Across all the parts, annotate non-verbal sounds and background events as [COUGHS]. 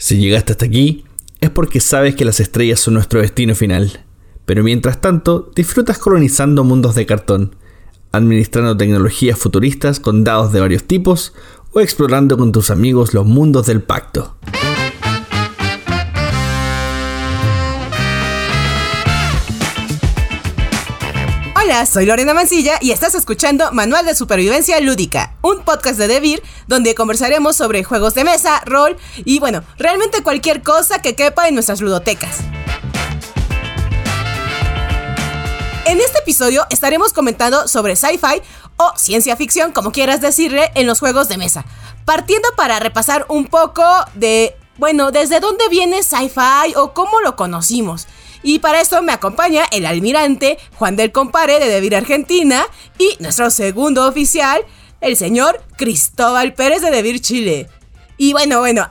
Si llegaste hasta aquí, es porque sabes que las estrellas son nuestro destino final. Pero mientras tanto, disfrutas colonizando mundos de cartón, administrando tecnologías futuristas con dados de varios tipos o explorando con tus amigos los mundos del pacto. Soy Lorena Mancilla y estás escuchando Manual de Supervivencia Lúdica, un podcast de Devir donde conversaremos sobre juegos de mesa, rol y bueno, realmente cualquier cosa que quepa en nuestras ludotecas. En este episodio estaremos comentando sobre sci-fi o ciencia ficción, como quieras decirle, en los juegos de mesa. Partiendo para repasar un poco de, bueno, desde dónde viene sci-fi o cómo lo conocimos. Y para esto me acompaña el almirante Juan del Compare de Devir Argentina y nuestro segundo oficial, el señor Cristóbal Pérez de Devir Chile. Y bueno, bueno,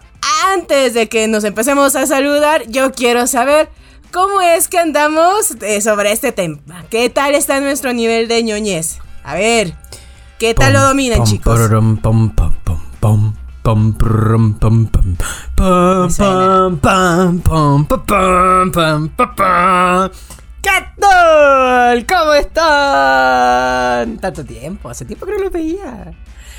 antes de que nos empecemos a saludar, yo quiero saber cómo es que andamos eh, sobre este tema. ¿Qué tal está nuestro nivel de ñoñez? A ver, ¿qué tal lo dominan, chicos? Pum, pum, pum, pum, pum, pum, pum, pum, pum. ¿Qué tal? ¿Cómo están? Tanto tiempo, hace tiempo que no los veía.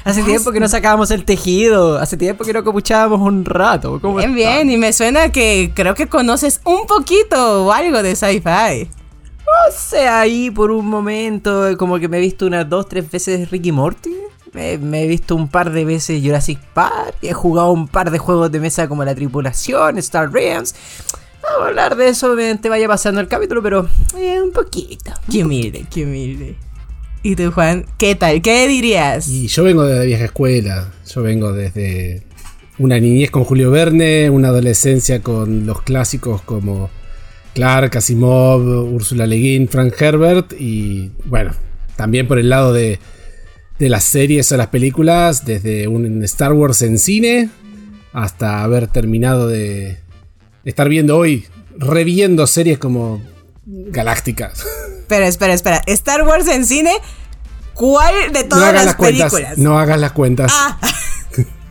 Hace tiempo que no sacábamos el tejido, hace tiempo que no copuchábamos un rato. ¿Cómo Bien, están? bien, y me suena que creo que conoces un poquito o algo de sci-fi. No sé, ahí por un momento, como que me he visto unas dos, tres veces Ricky Morty. Me, me he visto un par de veces Jurassic Park. He jugado un par de juegos de mesa como La Tripulación, Star Realms. Vamos a hablar de eso obviamente vaya pasando el capítulo, pero eh, un poquito. Qué humilde, qué humilde. ¿Y tú, Juan? ¿Qué tal? ¿Qué dirías? Y yo vengo de la vieja escuela. Yo vengo desde una niñez con Julio Verne, una adolescencia con los clásicos como Clark, Asimov, Úrsula Le Guin, Frank Herbert. Y bueno, también por el lado de, de las series o las películas, desde un Star Wars en cine hasta haber terminado de estar viendo hoy, reviendo series como Galáctica. [LAUGHS] Espera, espera, espera. Star Wars en cine. ¿Cuál de todas las las cuentas. películas? No hagas las cuentas. Ah,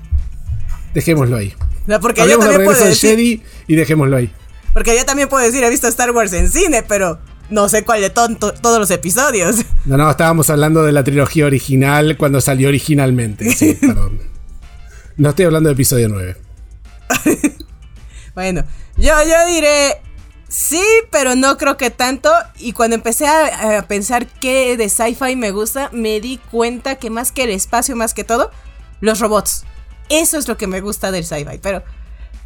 [LAUGHS] Dejémoslo ahí. no, porque yo Hablemos de también puedo regreso del decir. Jedi y dejémoslo ahí. Porque yo también puedo decir, he visto Star Wars en cine, pero no sé cuál de to- to- todos los episodios. No, no, estábamos hablando de la trilogía original cuando salió originalmente. Sí, [LAUGHS] perdón. No estoy hablando de episodio 9. [LAUGHS] Bueno, yo, yo diré sí, pero no creo que tanto. Y cuando empecé a, a pensar qué de sci-fi me gusta, me di cuenta que más que el espacio, más que todo, los robots. Eso es lo que me gusta del sci-fi. Pero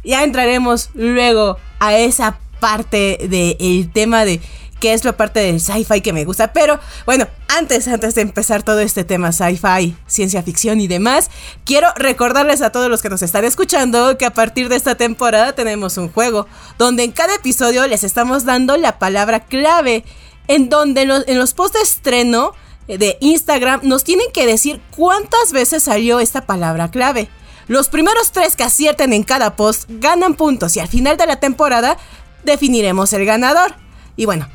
ya entraremos luego a esa parte del tema de qué es la parte del sci-fi que me gusta. Pero bueno, antes, antes de empezar todo este tema sci-fi, ciencia ficción y demás, quiero recordarles a todos los que nos están escuchando que a partir de esta temporada tenemos un juego donde en cada episodio les estamos dando la palabra clave. En donde en los, en los de estreno de Instagram nos tienen que decir cuántas veces salió esta palabra clave. Los primeros tres que acierten en cada post ganan puntos y al final de la temporada definiremos el ganador. Y bueno,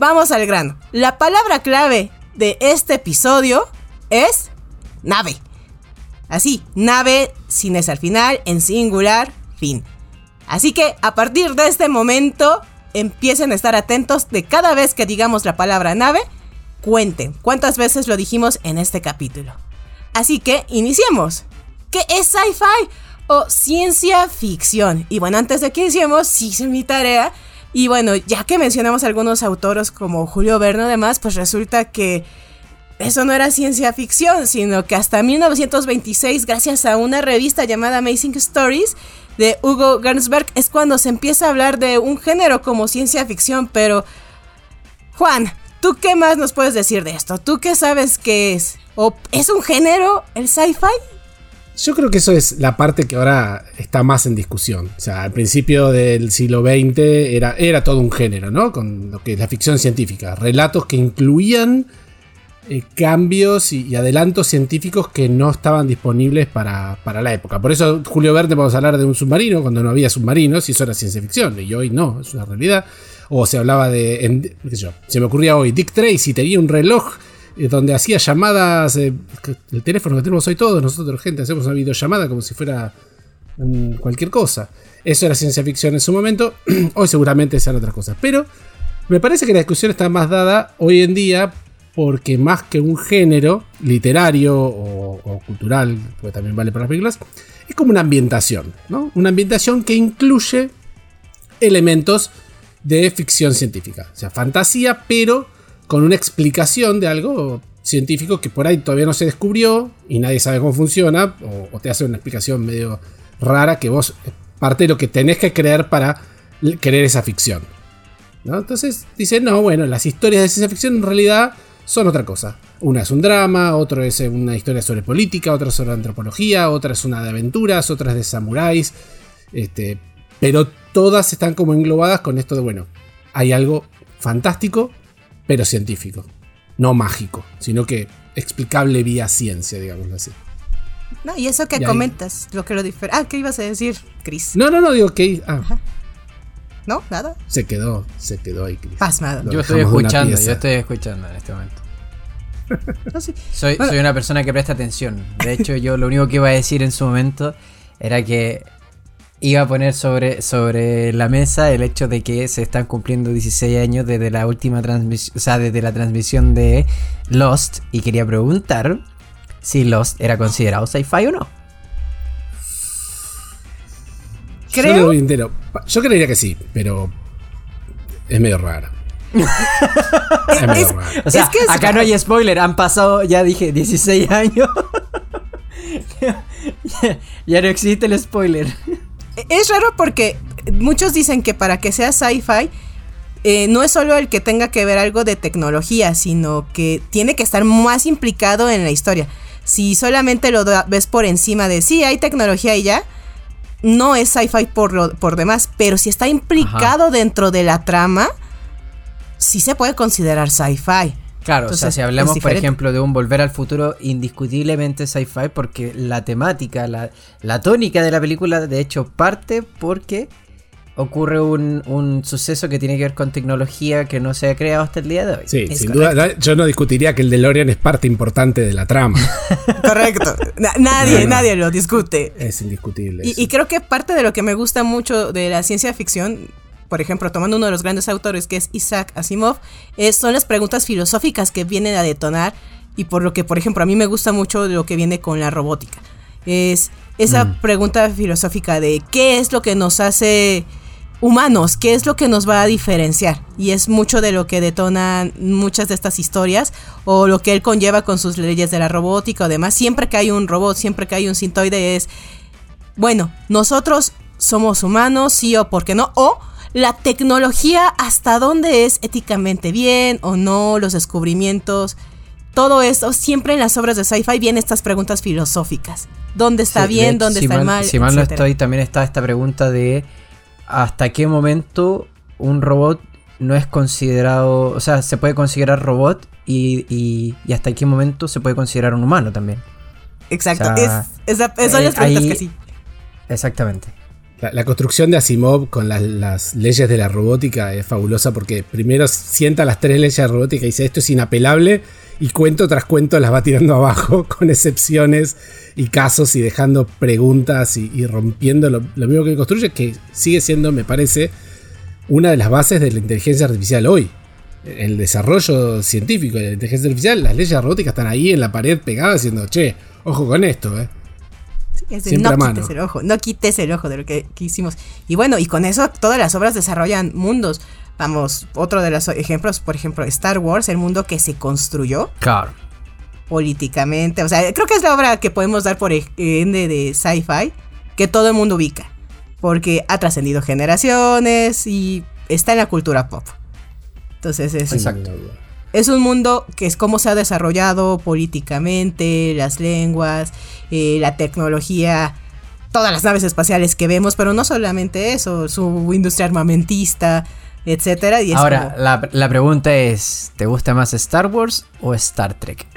vamos al grano. La palabra clave de este episodio es nave. Así, nave sin es al final, en singular, fin. Así que a partir de este momento empiecen a estar atentos de cada vez que digamos la palabra nave, cuenten cuántas veces lo dijimos en este capítulo. Así que iniciemos. ¿Qué es sci-fi o ciencia ficción? Y bueno, antes de que iniciemos, sí hice mi tarea. Y bueno, ya que mencionamos algunos autores como Julio Verne y demás, pues resulta que eso no era ciencia ficción, sino que hasta 1926, gracias a una revista llamada Amazing Stories de Hugo Gernsberg, es cuando se empieza a hablar de un género como ciencia ficción. Pero, Juan, ¿tú qué más nos puedes decir de esto? ¿Tú qué sabes que es? ¿O es un género el sci-fi? Yo creo que eso es la parte que ahora está más en discusión. O sea, al principio del siglo XX era, era todo un género, ¿no? Con lo que es la ficción científica. Relatos que incluían eh, cambios y, adelantos científicos que no estaban disponibles para, para la época. Por eso, Julio Verne, vamos a hablar de un submarino cuando no había submarinos y eso era ciencia ficción. Y hoy no, es una realidad. O se hablaba de. en- qué yo, se me ocurría hoy, Dick Tracy tenía un reloj eh, donde hacía llamadas. eh, el teléfono que tenemos hoy todos, nosotros, gente, hacemos una videollamada como si fuera cualquier cosa. Eso era ciencia ficción en su momento, [CLEARS THROAT] hoy seguramente sean otras cosas. Pero me parece que la discusión está más dada hoy en día porque más que un género literario o, o cultural, porque también vale para las películas, es como una ambientación, ¿no? Una ambientación que incluye elementos de ficción científica, o sea, fantasía, pero con una explicación de algo científico que por ahí todavía no se descubrió y nadie sabe cómo funciona, o, te hace una explicación medio rara que vos parte de lo que tenés que creer para creer esa ficción. ¿no? Entonces dicen, no, bueno, las historias de ciencia ficción en realidad son otra cosa. Una es un drama, otro es eh, una historia sobre política, otra sobre antropología, otra es una de aventuras, otra es de samuráis. Este, pero todas están como englobadas con esto de, bueno, hay algo fantástico, pero científico. No mágico, sino que explicable vía ciencia, digámoslo así. No, y eso que Y ahí- comentas, lo que lo difere. Ah, ¿qué ibas a decir, Chris? No, no, no, digo que... Ah, ¿No? ¿Nada? se quedó, se quedó ahí, Chris. Pasmado. Lo Yo estoy escuchando, yo estoy escuchando en este momento. [LAUGHS] No, sí. Soy, Bueno. soy una persona que presta atención. De hecho, yo lo único que iba a decir en su momento era que iba a poner sobre, sobre la mesa el hecho de que se están cumpliendo 16 años desde la última transmisión, o sea, desde la transmisión de Lost y quería preguntar si Lost era considerado sci-fi o no. Yo no Creo. Pa- Yo creería que sí, pero es medio raro. [LAUGHS] es medio Es- raro. O sea, Es que es acá no hay spoiler, han pasado, ya dije, 16 años. [LAUGHS] ya, ya no existe el spoiler. Es raro porque muchos dicen que para que sea sci-fi, eh, no es solo el que tenga que ver algo de tecnología, sino que tiene que estar más implicado en la historia. Si solamente lo ves por encima de sí, hay tecnología y ya, no es sci-fi por, lo- por demás, pero si está implicado dentro de la trama, sí se puede considerar sci-fi. Claro, o sea, si hablamos, es por ejemplo, de un volver al futuro, indiscutiblemente sci-fi, porque la temática, la, la tónica de la película, de hecho, parte porque ocurre un, un suceso que tiene que ver con tecnología que no se ha creado hasta el día de hoy. Sí, Es sin duda. Yo no discutiría que el DeLorean es parte importante de la trama. [LAUGHS] Correcto. Na- nadie, No, no. nadie lo discute. es indiscutible. Y, creo que parte de lo que me gusta mucho de la ciencia ficción, por ejemplo, tomando uno de los grandes autores que es Isaac Asimov, es- son las preguntas filosóficas que vienen a detonar y por lo que, por ejemplo, a mí me gusta mucho lo que viene con la robótica. Es esa pregunta filosófica de qué es lo que nos hace humanos, qué es lo que nos va a diferenciar. Y es mucho de lo que detonan muchas de estas historias o lo que él conlleva con sus leyes de la robótica o demás. Siempre que hay un robot, siempre que hay un sintoide es bueno, nosotros somos humanos, sí o por qué no, o la tecnología hasta dónde es éticamente bien o no, los descubrimientos, todo esto, siempre en las obras de sci-fi vienen estas preguntas filosóficas. ¿Dónde está Sí, bien? hecho, ¿Dónde si está el mal? Si mal no estoy, también está esta pregunta de hasta qué momento un robot no es considerado, o sea, se puede considerar robot y, y- y hasta qué momento se puede considerar un humano también. Exacto, o sea, es, esa- son eh, las preguntas ahí- que sí. Exactamente. La, construcción de Asimov con las, leyes de la robótica es fabulosa porque primero sienta las tres leyes de robótica y dice esto es inapelable y cuento tras cuento las va tirando [LAUGHS] abajo con excepciones y casos y dejando preguntas y, y rompiendo lo, mismo que construye que sigue siendo, me parece, una de las bases de la inteligencia artificial hoy. El desarrollo científico de la inteligencia artificial, las leyes de robótica están ahí en la pared pegadas diciendo, che, ojo con esto, eh. Es de, Siempre no a quites el ojo, no quites el ojo de lo que, que hicimos. Y bueno, y con eso todas las obras desarrollan mundos. Vamos, otro de los ejemplos, por ejemplo, Star Wars, el mundo que se construyó Claro. políticamente. O sea, creo que es la obra que podemos dar por ende de sci-fi que todo el mundo ubica. Porque ha trascendido generaciones y está en la cultura pop. Entonces es, Exacto. Es un mundo que es cómo se ha desarrollado políticamente, las lenguas, eh, la tecnología, todas las naves espaciales que vemos, pero no solamente eso, su industria armamentista, etcétera. Y es Ahora, como- la, la pregunta es, ¿te gusta más Star Wars o Star Trek? [LAUGHS]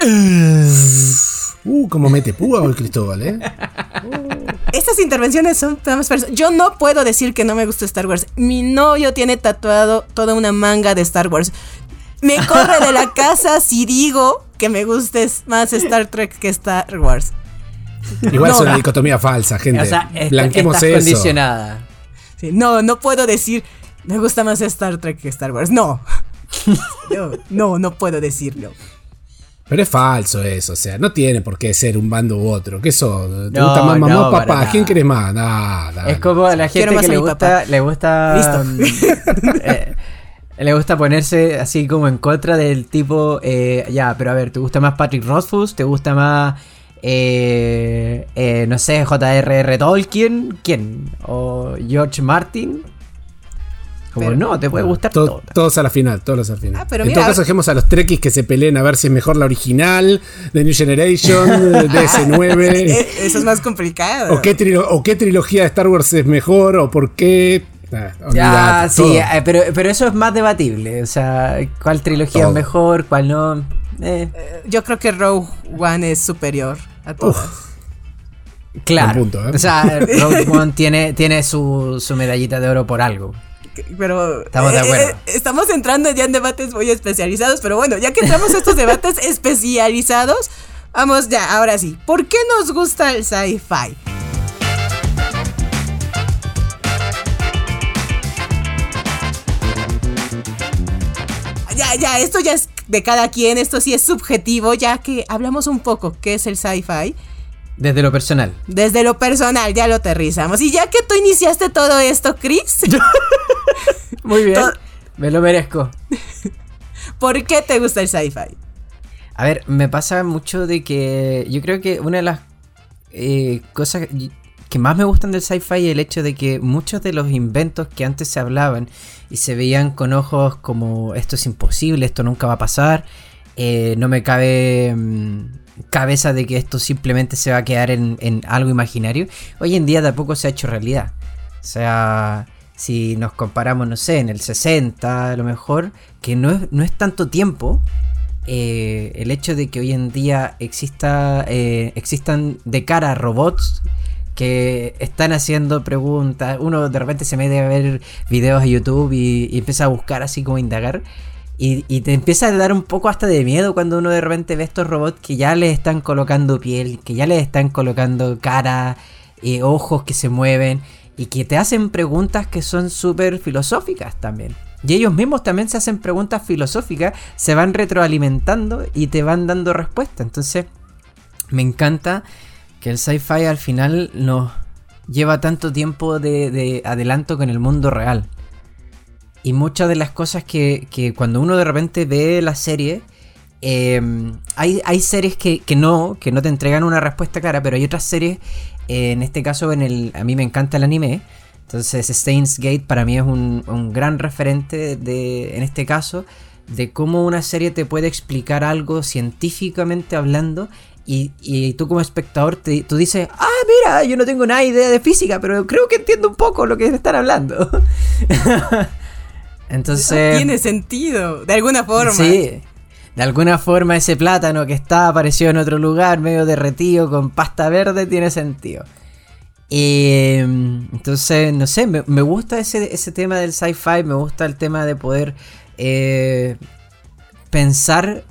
Uh, cómo mete púa el Cristóbal, eh. [LAUGHS] Estas intervenciones son nada más Yo no puedo decir que no me gusta Star Wars. Mi novio tiene tatuado toda una manga de Star Wars. Me corre de la casa si digo que me guste más Star Trek que Star Wars. Igual No, es una dicotomía falsa, gente. O sea, est- Blanquemos estás eso. condicionada. Sí, no, no puedo decir, me gusta más Star Trek que Star Wars. No. no, no, no puedo decirlo. Pero es falso eso, o sea, no tiene por qué ser un bando u otro. ¿Qué son? ¿Te No, gusta más mamá no, o para papá? nada. ¿Quién querés más? Nah, dale. Es como a la gente que le gusta, le gusta, Listo. [LAUGHS] eh, le gusta ponerse así como en contra del tipo, eh, ya, pero a ver, ¿te gusta más Patrick Rothfuss? ¿Te gusta más, eh, eh, no sé, J.R.R. Tolkien? ¿Quién? ¿O George Martin? Como Pero- no, te puede gustar To- todo. todos a la final, todos a la final. Ah, pero en mira- todo caso, dejemos a los trekkies que se peleen a ver si es mejor la original, The New Generation, [LAUGHS] DS9. Eh, [LAUGHS] Eso es más complicado. o, qué trilo- o qué trilogía de Star Wars es mejor, o por qué. Ah, Ya, olvídate, sí, eh, pero, pero eso es más debatible. O sea, cuál trilogía Todo. es mejor, cuál no. Eh, Yo creo que Rogue One es superior a todas. claro. Punto, ¿eh? O sea, [LAUGHS] Rogue One tiene, tiene su, su medallita de oro por algo. Pero Estamos de eh, acuerdo. eh, estamos entrando ya en debates muy especializados, pero bueno, ya que entramos a estos debates [LAUGHS] especializados, vamos ya, ahora sí. ¿Por qué nos gusta el sci-fi? Ya, ya, esto ya es de cada quien, esto sí es subjetivo, ya que hablamos un poco qué es el sci-fi. Desde lo personal. Desde lo personal, ya lo aterrizamos. Y ya que tú iniciaste todo esto, Chris, [LAUGHS] Muy bien. Me lo merezco. ¿por qué te gusta el sci-fi? A ver, me pasa mucho de que yo creo que una de las eh, cosas que más me gustan del sci-fi es el hecho de que muchos de los inventos que antes se hablaban y se veían con ojos como esto es imposible, esto nunca va a pasar, eh, no me cabe mm, cabeza de que esto simplemente se va a quedar en, algo imaginario, hoy en día tampoco se ha hecho realidad. O sea, si nos comparamos, no sé, en el 60 a lo mejor, que no es, no es tanto tiempo, eh, el hecho de que hoy en día exista, eh, existan de cara robots que están haciendo preguntas, uno de repente se mete a ver videos a YouTube y, empieza a buscar así como indagar. Y, te empieza a dar un poco hasta de miedo cuando uno de repente ve estos robots que ya les están colocando piel, que ya les están colocando cara, ojos que se mueven y que te hacen preguntas que son súper filosóficas también. Y ellos mismos también se hacen preguntas filosóficas, se van retroalimentando y te van dando respuestas. Entonces, me encanta que el sci-fi al final nos lleva tanto tiempo de, de adelanto con el mundo real. Y muchas de las cosas que, cuando uno de repente ve la serie, eh, hay, hay series que, que no, que no te entregan una respuesta clara, pero hay otras series, eh, en este caso en el, a mí me encanta el anime, entonces Steins Gate para mí es un, un gran referente de, en este caso, de cómo una serie te puede explicar algo científicamente hablando y, y tú como espectador te, tú dices, ah, mira, yo no tengo nada idea de física, pero creo que entiendo un poco lo que están hablando. [LAUGHS] Entonces... Tiene sentido, de alguna forma. Sí. De alguna forma ese plátano que está apareció en otro lugar, medio derretido, con pasta verde, tiene sentido. Y, mm, entonces, no sé, me, me gusta ese, ese tema del sci-fi, me gusta el tema de poder eh, pensar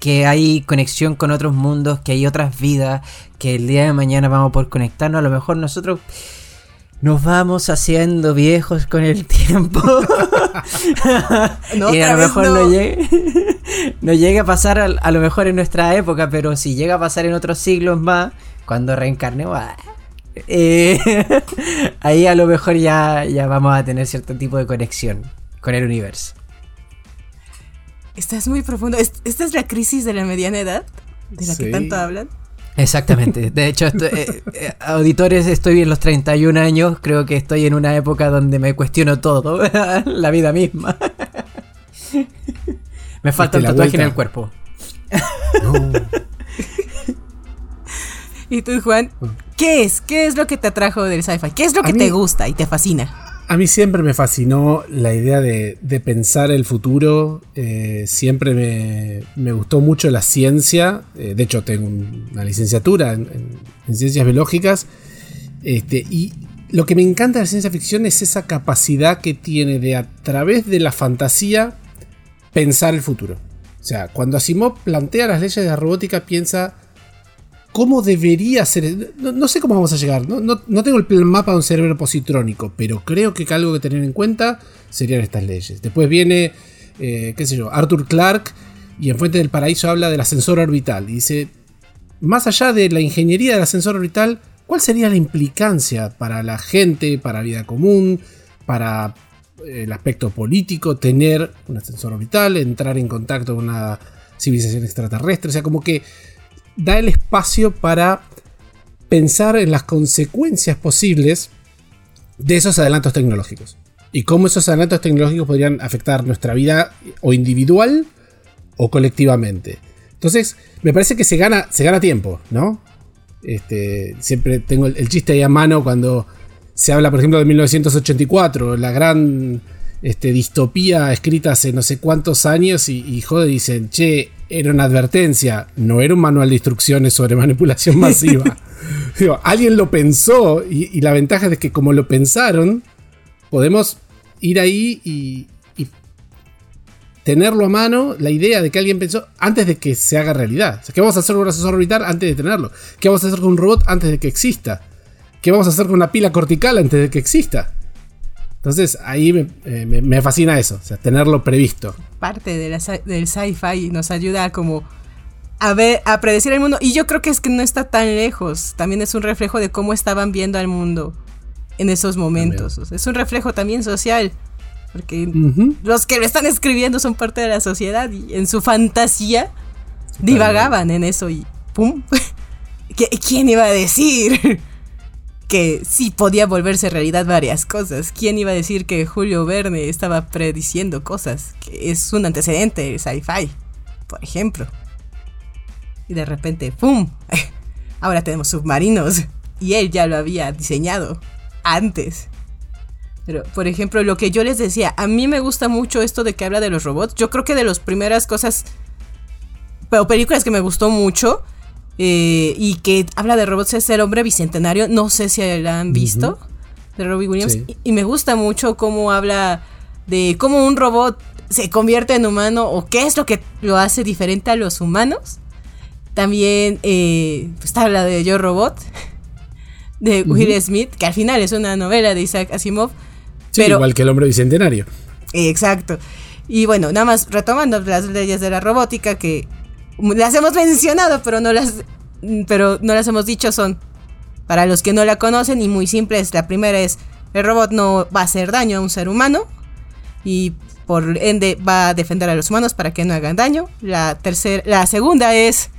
que hay conexión con otros mundos, que hay otras vidas, que el día de mañana vamos a poder conectarnos. A lo mejor nosotros nos vamos haciendo viejos con el tiempo. [LAUGHS] No, y a lo mejor no. no, llegue, [LAUGHS] no llegue a pasar a, a lo mejor en nuestra época, pero si llega a pasar en otros siglos más, cuando reencarnemos, ah, eh, [LAUGHS] ahí a lo mejor ya, ya vamos a tener cierto tipo de conexión con el universo. Estás muy profundo. ¿Es- ¿Esta es la crisis de la mediana edad? ¿De la que tanto hablan? Exactamente. De hecho, estoy- eh, eh, auditores, estoy en los 31 años. Creo que estoy en una época donde me cuestiono todo. [LAUGHS] la vida misma. [LAUGHS] me falta un la tatuaje en el cuerpo. [LAUGHS] No. ¿Y tú, Juan? ¿Qué es? ¿Qué es lo que te atrajo del sci-fi? ¿Qué es lo que mí- te gusta y te fascina? A mí siempre me fascinó la idea de, pensar el futuro. eh, siempre me, gustó mucho la ciencia. eh, de hecho, tengo un- una licenciatura en, en- en ciencias biológicas. Este, y lo que me encanta de la ciencia ficción es esa capacidad que tiene de, a través de la fantasía, pensar el futuro. O sea, cuando Asimov plantea las leyes de la robótica, piensa cómo debería ser. No, sé cómo vamos a llegar. No, no- no tengo el mapa de un cerebro positrónico, pero creo que algo que tener en cuenta serían estas leyes. Después viene, eh, qué sé yo, Arthur Clarke y en Fuente del Paraíso habla del ascensor orbital. Y dice, más allá de la ingeniería del ascensor orbital, ¿cuál sería la implicancia para la gente, para la vida común, para eh, el aspecto político, tener un ascensor orbital, entrar en contacto con una civilización extraterrestre? O sea, como que da el espacio para pensar en las consecuencias posibles de esos adelantos tecnológicos. Y cómo esos adelantos tecnológicos podrían afectar nuestra vida o individual o colectivamente. Entonces, me parece que se gana, se gana tiempo, ¿no? Este, siempre tengo el, el chiste ahí a mano cuando se habla, por ejemplo, de 1984, la gran este, distopía escrita hace no sé cuántos años y, y joder, dicen, che, era una advertencia, no era un manual de instrucciones sobre [LAUGHS] manipulación masiva. [LAUGHS] Digo, alguien lo pensó y, y la ventaja es que como lo pensaron, podemos ir ahí y, y tenerlo a mano, la idea de que alguien pensó antes de que se haga realidad. O sea, ¿Qué vamos a hacer con un asesor orbital antes de tenerlo? ¿Qué vamos a hacer con un robot antes de que exista? ¿Qué vamos a hacer con una pila cortical antes de que exista? Entonces ahí me, eh, me- me fascina eso, o sea, tenerlo previsto. Parte de la del sci-fi nos ayuda a como a ver, a predecir el mundo. Y yo creo que es que no está tan lejos. También es un reflejo de cómo estaban viendo al mundo en esos momentos. Es un reflejo también social. Porque los que lo están escribiendo son parte de la sociedad y en su fantasía divagaban en eso y ¡pum! [LAUGHS] ¿Qué- ¿Quién iba a decir que sí podía volverse realidad varias cosas? ¿Quién iba a decir que Julio Verne estaba prediciendo cosas? Que es un antecedente sci-fi, por ejemplo. Y de repente ¡pum! [LAUGHS] Ahora tenemos submarinos y él ya lo había diseñado antes. Pero, por ejemplo, lo que yo les decía, a mí me gusta mucho esto de que habla de los robots. Yo creo que de las primeras cosas, o películas que me gustó mucho eh, y que habla de robots es El Hombre Bicentenario. No sé si la han visto, de Robbie Williams. Sí. Y, y me gusta mucho cómo habla de cómo un robot se convierte en humano o qué es lo que lo hace diferente a los humanos. También eh, pues, está la de Yo Robot, [LAUGHS] de Will Smith, que al final es una novela de Isaac Asimov. Sí, Pero- igual que el hombre bicentenario. Exacto. Y bueno, nada más retomando las leyes de la robótica que las hemos mencionado, pero no las pero no las hemos dicho son para los que no la conocen y muy simples. La primera es el robot no va a hacer daño a un ser humano y por ende va a defender a los humanos para que no hagan daño. La tercera, la segunda es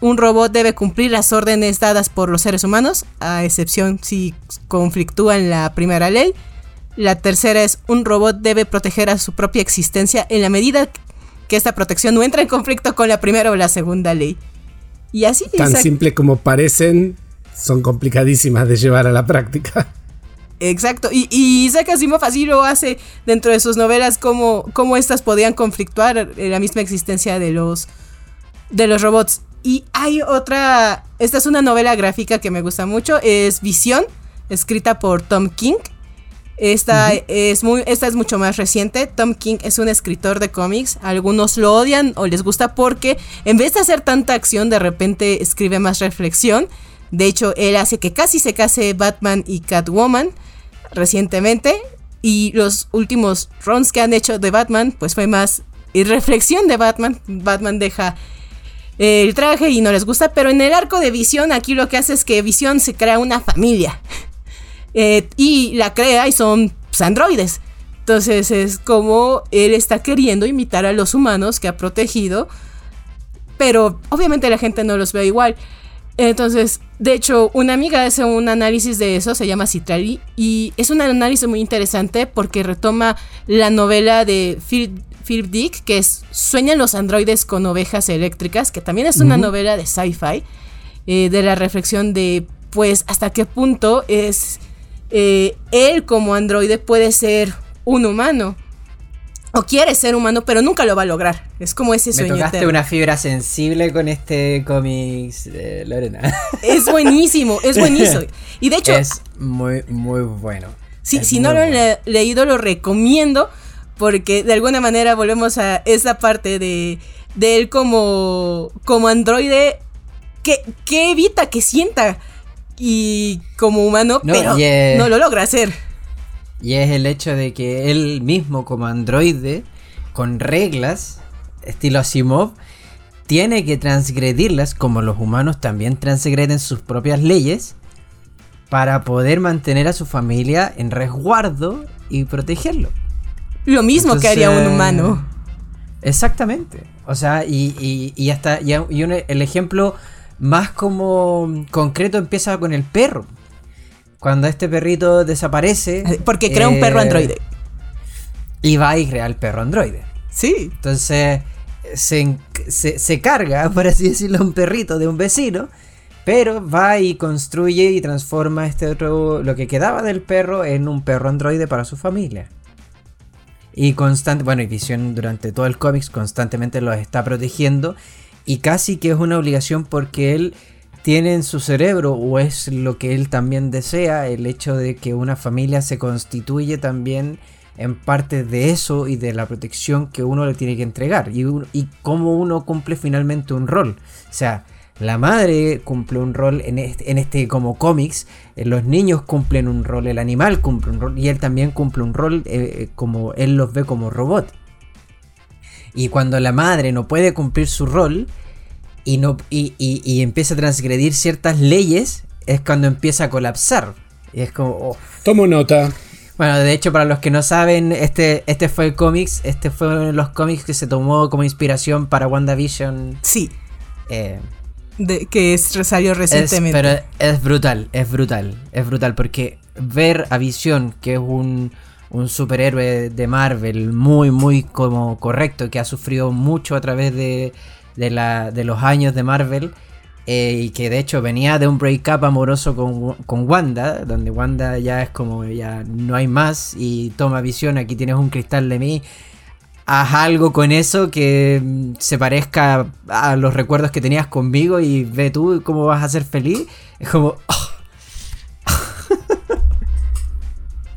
un robot debe cumplir las órdenes dadas por los seres humanos, a excepción si conflictúan la primera ley. La tercera es un robot debe proteger a su propia existencia en la medida que esta protección no entra en conflicto con la primera o la segunda ley. Y así Tan simple como parecen, son complicadísimas de llevar a la práctica. Exacto. Y, y Isaac Asimov así lo hace dentro de sus novelas, cómo, cómo estas podían conflictuar la misma existencia de los, de los robots. Y hay otra, esta es una novela gráfica que me gusta mucho, es Visión, escrita por Tom King. Esta, es muy, esta es mucho más reciente. Tom King es un escritor de cómics. Algunos lo odian o les gusta porque en vez de hacer tanta acción, de repente escribe más reflexión. De hecho, él hace que casi se case Batman y Catwoman recientemente. Y los últimos runs que han hecho de Batman, pues fue más reflexión de Batman. Batman deja el traje y no les gusta. Pero en el arco de Visión, aquí lo que hace es que Visión se crea una familia. Eh, y la crea y son pues, androides. Entonces es como él está queriendo imitar a los humanos que ha protegido. Pero obviamente la gente no los ve igual. Entonces, de hecho, una amiga hace un análisis de eso, se llama Citrali, y es un análisis muy interesante porque retoma la novela de Philip, Philip Dick, que es Sueñan los androides con ovejas eléctricas, que también es una novela de sci-fi, eh, de la reflexión de, pues, hasta qué punto es eh, él como androide puede ser un humano. O quiere ser humano, pero nunca lo va a lograr. Es como ese Me sueño tocaste eterno. una fibra sensible con este cómics, eh, Lorena. Es buenísimo, es buenísimo. [LAUGHS] Y de hecho, es muy, muy bueno. si, Es si no lo han bueno. leído, lo recomiendo. Porque de alguna manera volvemos a esa parte de, de él como, como androide ¿qué, qué evita que sienta? Y como humano, No, pero no lo logra hacer. Y es el hecho de que él mismo como androide, con reglas, estilo Asimov, tiene que transgredirlas como los humanos también transgreden sus propias leyes para poder mantener a su familia en resguardo y protegerlo. Lo mismo que haría un humano. Exactamente. O sea, y, y, y hasta y un- el ejemplo más como concreto empieza con el perro. Cuando este perrito desaparece. Porque crea un perro eh, androide. Y va y crea el perro androide. Sí. Entonces se, en- se, se carga, [LAUGHS] por así decirlo, un perrito de un vecino. Pero va y construye y transforma este otro, lo que quedaba del perro en un perro androide para su familia. Y constante, bueno, y Visión durante todo el cómics constantemente los está protegiendo. Y casi que es una obligación porque él tiene en su cerebro, o es lo que él también desea, el hecho de que una familia se constituye también en parte de eso y de la protección que uno le tiene que entregar. Y, y cómo uno cumple finalmente un rol. O sea, la madre cumple un rol en este, en este como cómics, eh, los niños cumplen un rol, el animal cumple un rol y él también cumple un rol eh, eh, como él los ve como robot. Y cuando la madre no puede cumplir su rol y, no, y, y- y empieza a transgredir ciertas leyes, es cuando empieza a colapsar. Y es como... oh. Tomo nota. Bueno, de hecho, para los que no saben, este, este fue el cómics, este fue uno de los cómics que se tomó como inspiración para WandaVision. Sí. eh, de- que es, salió es, recientemente. pero es brutal, es brutal, es brutal, porque ver a Visión, que es un, un superhéroe de Marvel muy, muy como correcto, que ha sufrido mucho a través de, de, la, de los años de Marvel, eh, y que de hecho venía de un breakup amoroso con, con Wanda, donde Wanda ya es como ya no hay más, y toma Visión, aquí tienes un cristal de mí. Haz algo con eso que mm, se parezca a los recuerdos que tenías conmigo y ve tú cómo vas a ser feliz. Es como,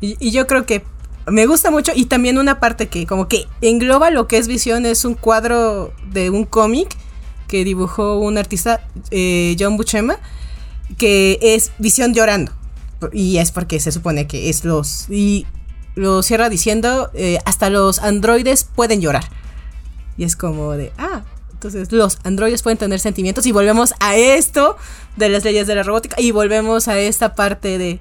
[LAUGHS] y yo creo que me gusta mucho y también una parte que como que engloba lo que es Visión es un cuadro de un cómic que dibujó un artista, eh, John Buscema, que es Visión llorando. Y es porque se supone que es los... Y lo cierra diciendo, eh, hasta los androides pueden llorar. Y es como de, ah, entonces los androides pueden tener sentimientos y volvemos a esto de las leyes de la robótica y volvemos a esta parte de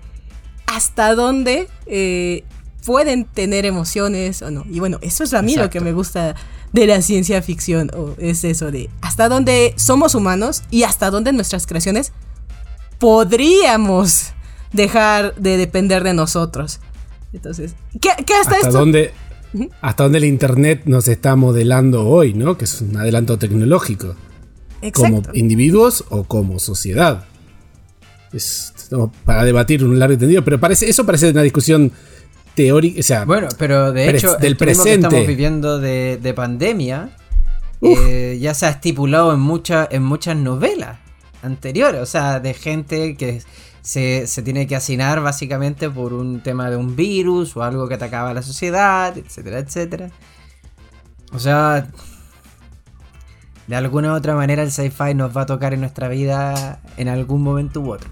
hasta dónde eh, pueden tener emociones o no. Y bueno, eso es a mí lo que me gusta de la ciencia ficción, o es eso de hasta dónde somos humanos y hasta dónde nuestras creaciones podríamos dejar de depender de nosotros. Entonces, ¿qué, qué hasta, hasta esto? dónde hasta dónde el internet nos está modelando hoy, ¿no? Que es un adelanto tecnológico. Como individuos o como sociedad. Es para debatir un largo entendido, pero parece, eso parece una discusión teórica. O sea, Bueno, pero de hecho, del mismo que presente. estamos viviendo de, de pandemia eh, ya se ha estipulado en, mucha- en muchas novelas anteriores, o sea, de gente que se, se tiene que hacinar básicamente por un tema de un virus o algo que atacaba a la sociedad, etcétera, etcétera. O sea, de alguna u otra manera el sci-fi nos va a tocar en nuestra vida en algún momento u otro.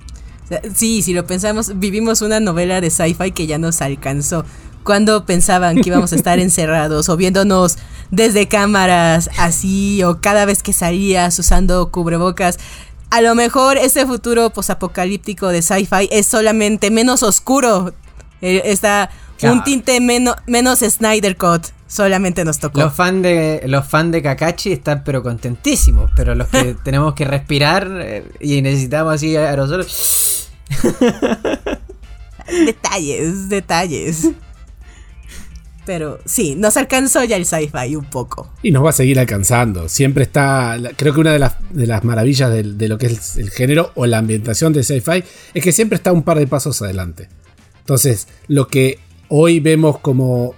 Sí, si lo pensamos, vivimos una novela de sci-fi que ya nos alcanzó. Cuando pensaban que íbamos a estar [LAUGHS] encerrados o viéndonos desde cámaras así o cada vez que salías usando cubrebocas. A lo mejor ese futuro posapocalíptico de sci-fi es solamente menos oscuro. Eh, Está un tinte menos menos Snyder Cut. Solamente nos tocó. Los fans de los fan de Kakashi están pero contentísimos, pero los que [LAUGHS] tenemos que respirar eh, y necesitamos así aerosoles. [LAUGHS] Detalles, detalles. Pero sí, nos alcanzó ya el sci-fi un poco. Y nos va a seguir alcanzando. Siempre está. Creo que una de las, de las maravillas de, lo que es el género o la ambientación de sci-fi es que siempre está un par de pasos adelante. Entonces, lo que hoy vemos como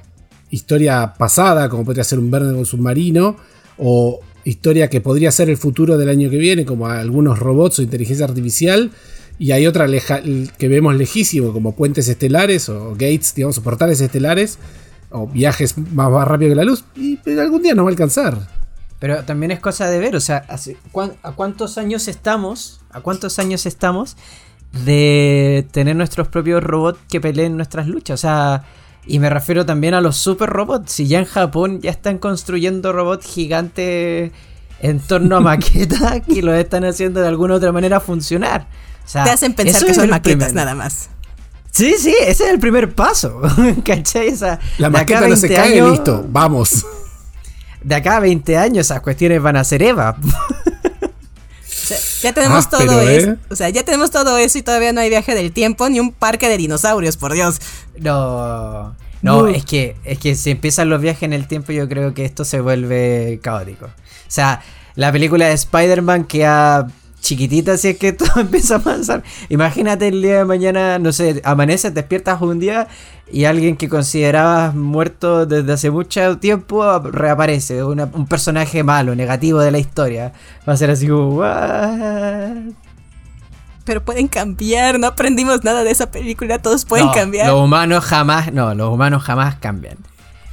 historia pasada, como podría ser un verde submarino, o historia que podría ser el futuro del año que viene, como algunos robots o inteligencia artificial, y hay otra que vemos lejísimo, como puentes estelares o gates, digamos, o portales estelares, o viajes más, más rápido que la luz, y algún día nos va a alcanzar. Pero también es cosa de ver, o sea, hace- ¿cuán- ¿a cuántos años estamos? ¿A cuántos años estamos de tener nuestros propios robots que peleen nuestras luchas? O sea, y me refiero también a los super robots. Si ya en Japón ya están construyendo robots gigantes en torno a [LAUGHS] maquetas que los están haciendo de alguna otra manera funcionar. O sea, Te hacen pensar eso que es son maquetas primer- nada más. Sí, sí, ese es el primer paso. [LAUGHS] ¿Cachai? O sea, La maqueta no se 20 cae, años- listo, vamos. [LAUGHS] De acá a 20 años esas cuestiones van a ser Eva. Ya tenemos Ah, todo pero, eso. ¿eh? O sea, ya tenemos todo eso y todavía no hay viaje del tiempo ni un parque de dinosaurios, por Dios. No. No, es que es que si empiezan los viajes en el tiempo, yo creo que esto se vuelve caótico. O sea, la película de Spider-Man queda chiquitita si es que [LAUGHS] todo empieza a avanzar. Imagínate el día de mañana, no sé, amaneces, despiertas un día y alguien que considerabas muerto desde hace mucho tiempo reaparece, una- un personaje malo, negativo de la historia. Va a ser así como, "What?". Pero pueden cambiar, no aprendimos nada de esa película, todos pueden No, cambiar. Los humanos jamás, no, los humanos jamás cambian.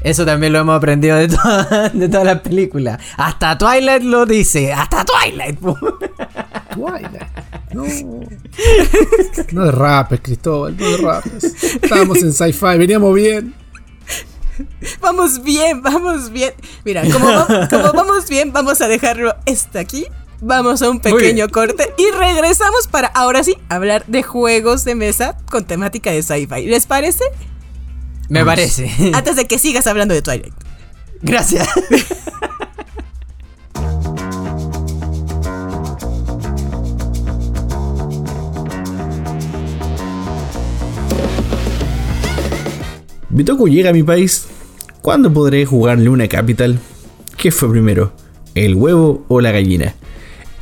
Eso también lo hemos aprendido de, [LAUGHS] toda- de todas las películas. Hasta Twilight lo dice, hasta Twilight. [LAUGHS] Twilight. [LAUGHS] No. No derrapes, Cristóbal, no derrapes. Estábamos en sci-fi, veníamos bien. Vamos bien, vamos bien. Mira, como, va- como vamos bien, vamos a dejarlo esto aquí. Vamos a un pequeño corte y regresamos para ahora sí hablar de juegos de mesa con temática de sci-fi. ¿Les parece? Me parece. Antes de que sigas hablando de Twilight. Gracias. [LAUGHS] Bitoku llega a mi país. ¿Cuándo podré jugar Luna Capital? ¿Qué fue primero? ¿El huevo o la gallina?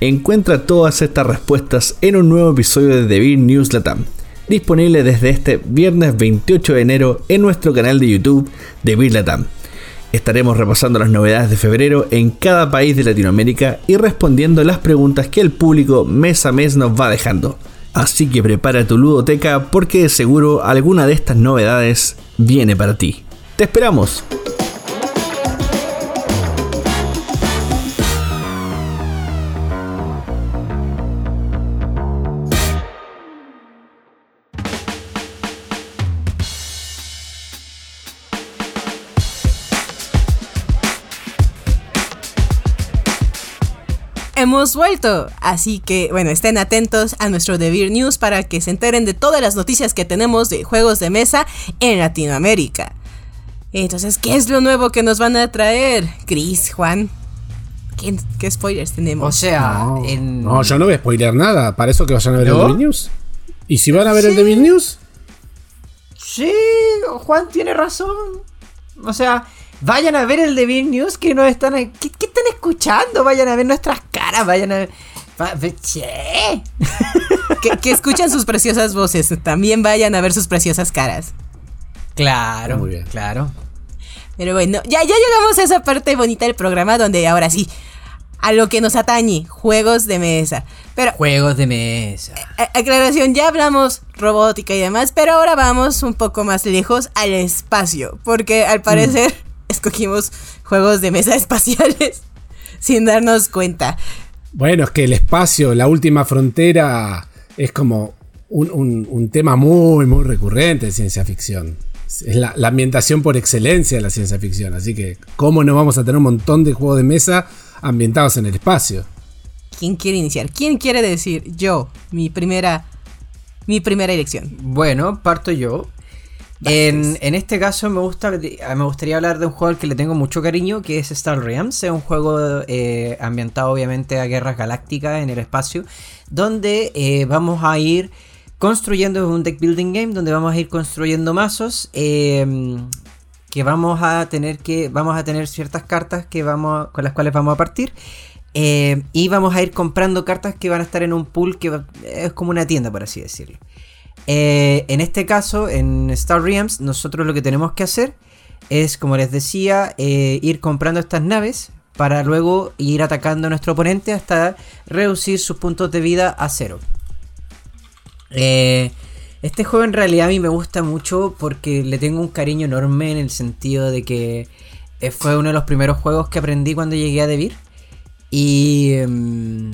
Encuentra todas estas respuestas en un nuevo episodio de The Beer News Latam, disponible desde este viernes 28 de enero en nuestro canal de YouTube The Beer Latam. Estaremos repasando las novedades de febrero en cada país de Latinoamérica y respondiendo las preguntas que el público mes a mes nos va dejando. Así que prepara tu ludoteca porque de seguro alguna de estas novedades viene para ti. ¡Te esperamos! Hemos vuelto, así que bueno, estén atentos a nuestro The Beer News para que se enteren de todas las noticias que tenemos de juegos de mesa en Latinoamérica. Entonces, ¿qué es lo nuevo que nos van a traer? Chris, Juan, ¿qué, qué spoilers O tenemos? sea, No, en... no, yo no voy a spoilear nada. Para eso que vayan a ver ¿No? el Devil News. ¿Y si van a ver el Devil News? Sí, Juan tiene razón. O sea, vayan a ver el de Beer News que nos están... ¿Qué, qué están escuchando? Vayan a ver nuestras caras, vayan a... va- ve- che. [LAUGHS] que, que escuchen sus preciosas voces, también vayan a ver sus preciosas caras. Claro, Muy bien. claro. Pero bueno, ya, ya llegamos a esa parte bonita del programa donde ahora sí, a lo que nos atañe, juegos de mesa. Pero Juegos de mesa. A- aclaración, ya hablamos robótica y demás, pero ahora vamos un poco más lejos al espacio, porque al parecer escogimos juegos de mesa [LAUGHS] espaciales sin darnos cuenta. Bueno, es que el espacio, la última frontera, es como un, un- un tema muy, muy recurrente de ciencia ficción. Es la, la ambientación por excelencia de la ciencia ficción. Así que, ¿cómo no vamos a tener un montón de juegos de mesa ambientados en el espacio? ¿Quién quiere iniciar? ¿Quién quiere decir yo, mi primera, mi primera elección? Bueno, parto yo. En, en este caso me, gusta, me gustaría hablar de un juego al que le tengo mucho cariño, que es Star Realms. Es un juego eh, ambientado obviamente a guerras galácticas en el espacio, donde eh, vamos a ir construyendo un deck building game, donde vamos a ir construyendo mazos. eh, que vamos a tener que vamos a tener ciertas cartas que vamos con las cuales vamos a partir eh, y vamos a ir comprando cartas que van a estar en un pool que va- es como una tienda por así decirlo eh, en este caso, en Star Realms, nosotros lo que tenemos que hacer es, como les decía, eh, ir comprando estas naves para luego ir atacando a nuestro oponente hasta reducir sus puntos de vida a cero. Eh, este juego en realidad a mí me gusta mucho porque le tengo un cariño enorme en el sentido de que fue uno de los primeros juegos que aprendí cuando llegué a Devir. Y, em,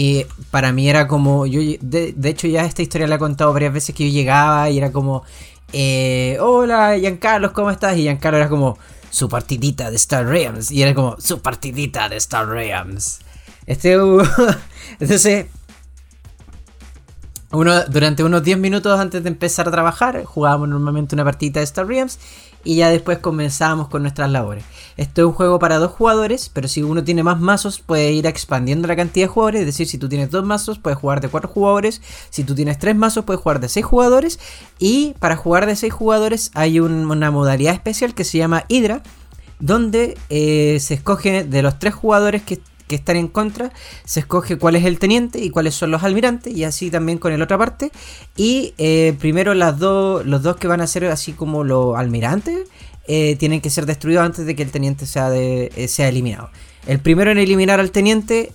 y para mí era como, yo de, hecho ya esta historia la he contado varias veces que yo llegaba y era como, eh, hola Giancarlo, ¿cómo estás? Y Giancarlo era como, su partidita de Star Realms. Y era como, su partidita de Star Realms. Este, [LAUGHS] entonces, uno, durante unos 10 minutos antes de empezar a trabajar, jugábamos normalmente una partida de Star Realms y ya después comenzábamos con nuestras labores. Esto es un juego para dos jugadores, pero si uno tiene más mazos puede ir expandiendo la cantidad de jugadores, es decir, si tú tienes dos mazos puedes jugar de cuatro jugadores, si tú tienes tres mazos puedes jugar de seis jugadores. Y para jugar de seis jugadores hay una modalidad especial que se llama Hydra, donde eh, se escoge de los tres jugadores que que están en contra, se escoge cuál es el teniente y cuáles son los almirantes, y así también con el otra parte. Y eh, primero las los dos que van a ser así como los almirantes, eh, tienen que ser destruidos antes de que el teniente sea, eh, sea eliminado. El primero en eliminar al teniente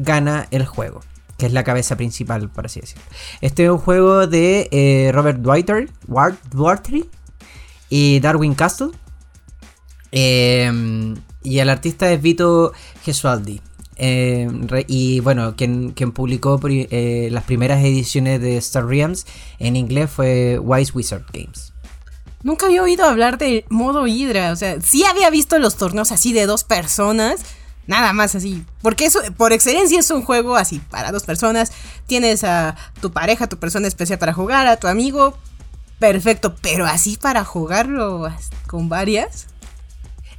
gana el juego, que es la cabeza principal, por así decirlo. Este es un juego de Robert Dwighter, Duarte y Darwin Castle. Y el artista es Vito Gesualdi. Eh, y bueno, quien, quien publicó eh, las primeras ediciones de Star Realms en inglés fue Wise Wizard Games. Nunca había oído hablar de modo Hydra. O sea, sí había visto los torneos así de dos personas. Nada más así. Porque eso, por excelencia, es un juego así para dos personas. Tienes a tu pareja, tu persona especial para jugar, a tu amigo. Perfecto. Pero así para jugarlo con varias.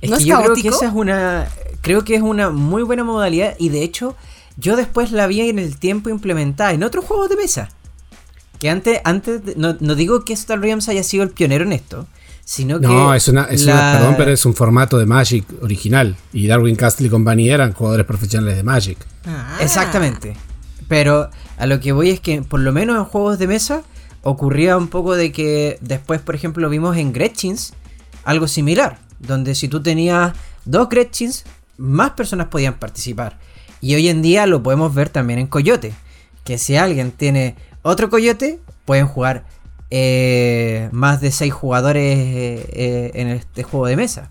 Es que yo creo que esa es una. Creo que es una muy buena modalidad. Y de hecho, yo después la vi en el tiempo implementada en otros juegos de mesa. Que antes, antes no, digo que Star Realms haya sido el pionero en esto. Sino que no, es una, es perdón, pero es un formato de Magic original. Y Darwin Castle y compañía eran jugadores profesionales de Magic. Ah. Exactamente. Pero a lo que voy es que, por lo menos en juegos de mesa, ocurría un poco de que después, por ejemplo, vimos en Gretchins algo similar donde si tú tenías dos Gretchins, más personas podían participar. Y hoy en día lo podemos ver también en Coyote, que si alguien tiene otro Coyote, pueden jugar eh, más de 6 jugadores eh, eh, en este juego de mesa.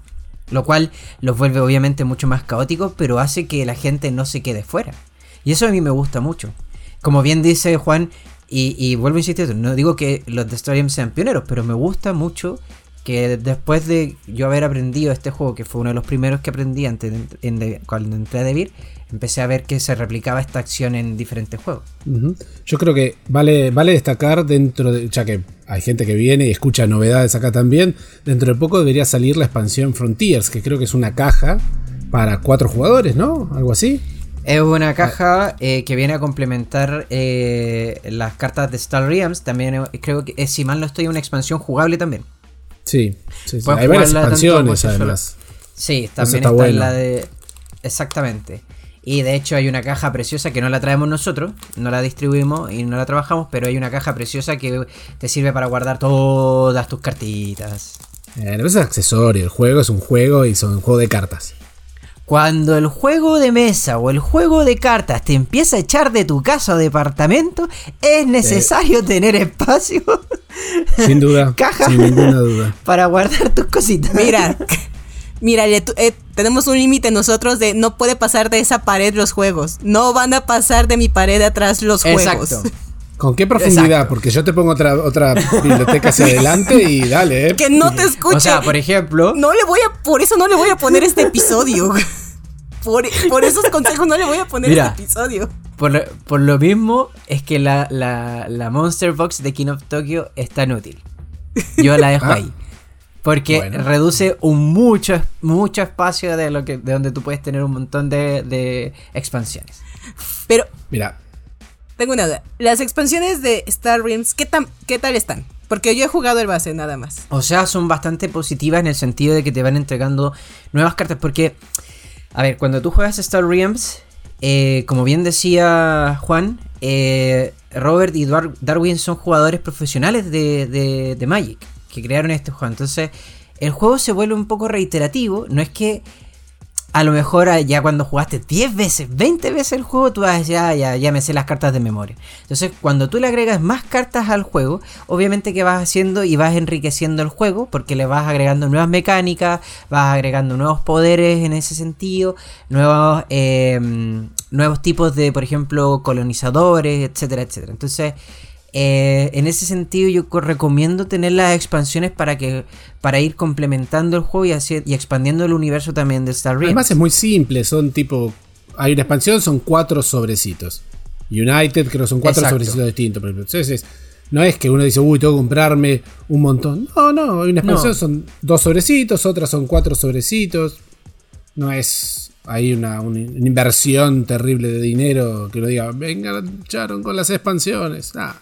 Lo cual los vuelve obviamente mucho más caóticos, pero hace que la gente no se quede fuera. Y eso a mí me gusta mucho. Como bien dice Juan, y, vuelvo a insistir, no digo que los de sean pioneros, pero me gusta mucho que después de yo haber aprendido este juego, que fue uno de los primeros que aprendí antes de, cuando entré a Devir, empecé a ver que se replicaba esta acción en diferentes juegos. Yo creo que vale, vale destacar dentro de, ya que hay gente que viene y escucha novedades acá también, dentro de poco debería salir la expansión Frontiers, que creo que es una caja para cuatro jugadores, ¿no? Algo así. Es una caja eh, que viene a complementar eh, las cartas de Star Realms. También eh, creo que, si mal no estoy, una expansión jugable también. Sí, sí, hay varias expansiones además. Sí, también está, la de. Exactamente. Y de hecho hay una caja preciosa que no la traemos nosotros, no la distribuimos y no la trabajamos, pero hay una caja preciosa que te sirve para guardar todas tus cartitas. Eh, es accesorio, el juego es un juego y son un juego de cartas. Cuando el juego de mesa o el juego de cartas te empieza a echar de tu casa o departamento, es necesario tener espacio. Sin duda. [LAUGHS] Caja. Sin ninguna duda. Para guardar tus cositas. Mira. [LAUGHS] Mira, eh, tenemos un límite nosotros de no puede pasar de esa pared los juegos. No van a pasar de mi pared atrás los juegos. Exacto. ¿Con qué profundidad? Porque yo te pongo otra, otra biblioteca hacia adelante y dale, ¿eh? Que no te escuche. O sea, por ejemplo. No le voy a. Por eso no le voy a poner este episodio. Por, esos consejos no le voy a poner este episodio. Por, lo mismo es que la, la, Monster Box de King of Tokyo está inútil. Yo la dejo ah. ahí. Porque reduce un mucho, mucho espacio de lo que de donde tú puedes tener un montón de, de expansiones. Pero. Mira, tengo una duda. Las expansiones de Star Realms, ¿qué, ¿qué tal están? Porque yo he jugado el base nada más. O sea, son bastante positivas en el sentido de que te van entregando nuevas cartas. Porque, a ver, cuando tú juegas Star Realms, eh, como bien decía Juan, eh, Robert y Darwin son jugadores profesionales de, de Magic que crearon este juego. Entonces, el juego se vuelve un poco reiterativo. No es que a lo mejor ah, ya cuando jugaste 10 veces, 20 veces el juego, tú vas a ah, ya, ya me sé las cartas de memoria. Entonces, cuando tú le agregas más cartas al juego, obviamente que vas haciendo y vas enriqueciendo el juego, porque le vas agregando nuevas mecánicas, vas agregando nuevos poderes en ese sentido, nuevos, eh, nuevos tipos de, por ejemplo, colonizadores, etcétera, etcétera. Entonces, eh, en ese sentido yo recomiendo tener las expansiones para que para ir complementando el juego y, y expandiendo el universo también de Star Realms. Además es muy simple, son tipo hay una expansión, son cuatro sobrecitos. United creo que son cuatro sobrecitos distintos, Entonces no es que uno dice, uy, tengo que comprarme un montón. No, no, hay una expansión, son dos sobrecitos, otras son cuatro sobrecitos. No es hay una, inversión terrible de dinero que uno diga, venga, echaron con las expansiones. Ah,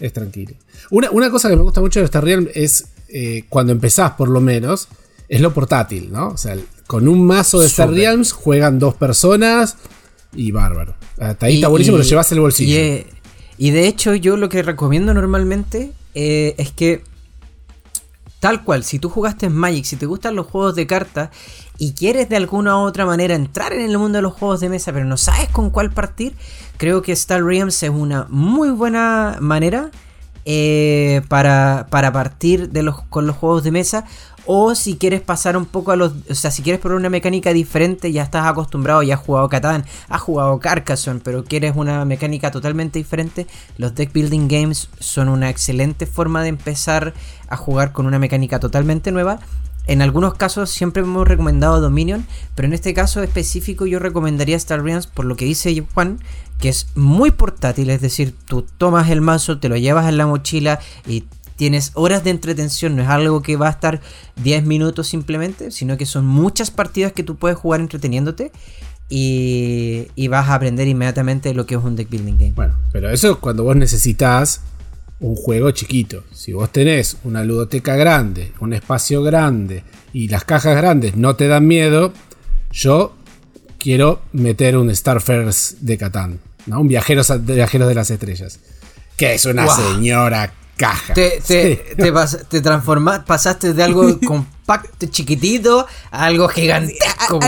es tranquilo. Una, cosa que me gusta mucho de Star Realm es eh, cuando empezás, por lo menos, es lo portátil, ¿no? O sea, con un mazo de Star Realms juegan dos personas y bárbaro. Hasta ahí está buenísimo, lo llevas el bolsillo. Eh, y, de hecho, yo lo que recomiendo normalmente eh, es que, tal cual, si tú jugaste en Magic, si te gustan los juegos de cartas y quieres de alguna u otra manera entrar en el mundo de los juegos de mesa, pero no sabes con cuál partir, creo que Star Realms es una muy buena manera eh, para, para, partir de los, con los juegos de mesa. O si quieres pasar un poco a los. O sea, si quieres probar una mecánica diferente, ya estás acostumbrado, ya has jugado Catán, has jugado Carcassonne, pero quieres una mecánica totalmente diferente, los deck building games son una excelente forma de empezar a jugar con una mecánica totalmente nueva. En algunos casos siempre hemos recomendado Dominion, pero en este caso específico yo recomendaría Star Realms por lo que dice Juan, que es muy portátil, es decir, tú tomas el mazo, te lo llevas en la mochila y tienes horas de entretención, no es algo que va a estar 10 minutos simplemente, sino que son muchas partidas que tú puedes jugar entreteniéndote y, y vas a aprender inmediatamente lo que es un deck building game. Bueno, pero eso es cuando vos necesitas un juego chiquito. Si vos tenés una ludoteca grande, un espacio grande y las cajas grandes no te dan miedo, yo quiero meter un Starfares de Catán, ¿no? Un viajero de viajeros de las estrellas. Que es una señora caja. Te, te, pasaste de algo [LAUGHS] compacto, chiquitito, a algo gigantesco.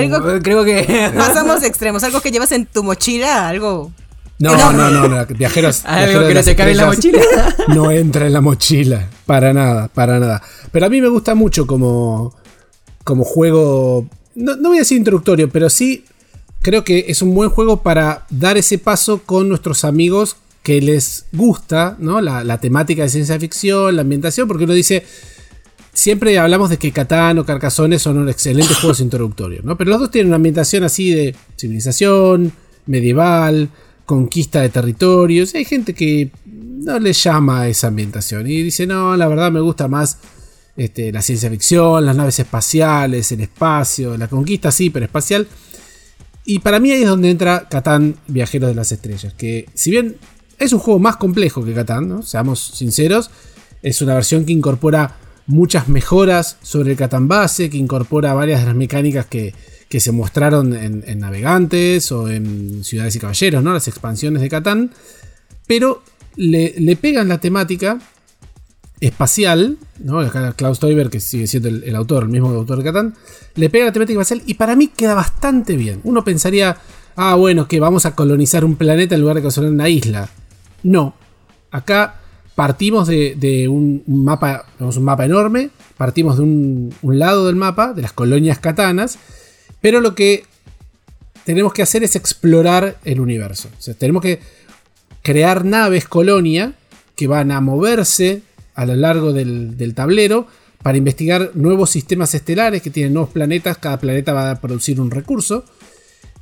creo que. [LAUGHS] Pasamos extremos, algo que llevas en tu mochila, algo no, no, no, no, viajeros. [LAUGHS] Algo que no te cabe en la mochila. [LAUGHS] No entra en la mochila, para nada, para nada. Pero a mí me gusta mucho como, como juego, no, voy a decir introductorio, pero sí creo que es un buen juego para dar ese paso con nuestros amigos que les gusta ¿no? la, temática de ciencia ficción, la ambientación, porque uno dice, siempre hablamos de que Catán o Carcassonne son un excelentes [LAUGHS] juegos introductorios, ¿no? pero los dos tienen una ambientación así de civilización, medieval, conquista de territorios. Hay gente que no le llama a esa ambientación y dice, no, la verdad me gusta más este, la ciencia ficción, las naves espaciales, el espacio, la conquista sí, pero espacial. Y para mí ahí es donde entra Catán Viajeros de las Estrellas, que si bien es un juego más complejo que Catán, ¿no? seamos sinceros, es una versión que incorpora muchas mejoras sobre el Catán base, que incorpora varias de las mecánicas que, que se mostraron en, Navegantes o en Ciudades y Caballeros, ¿no? Las expansiones de Catán. Pero le, pegan la temática espacial, ¿no? Acá Klaus Teuber, que sigue siendo el, autor, el mismo autor de Catán, le pega la temática espacial y para mí queda bastante bien. Uno pensaría, ah, bueno, que vamos a colonizar un planeta en lugar de colonizar una isla. No. Acá partimos de, un, mapa, tenemos un mapa enorme, partimos de un, lado del mapa, de las colonias catanas, pero lo que tenemos que hacer es explorar el universo. O sea, tenemos que crear naves colonia que van a moverse a lo largo del, tablero para investigar nuevos sistemas estelares que tienen nuevos planetas. Cada planeta va a producir un recurso.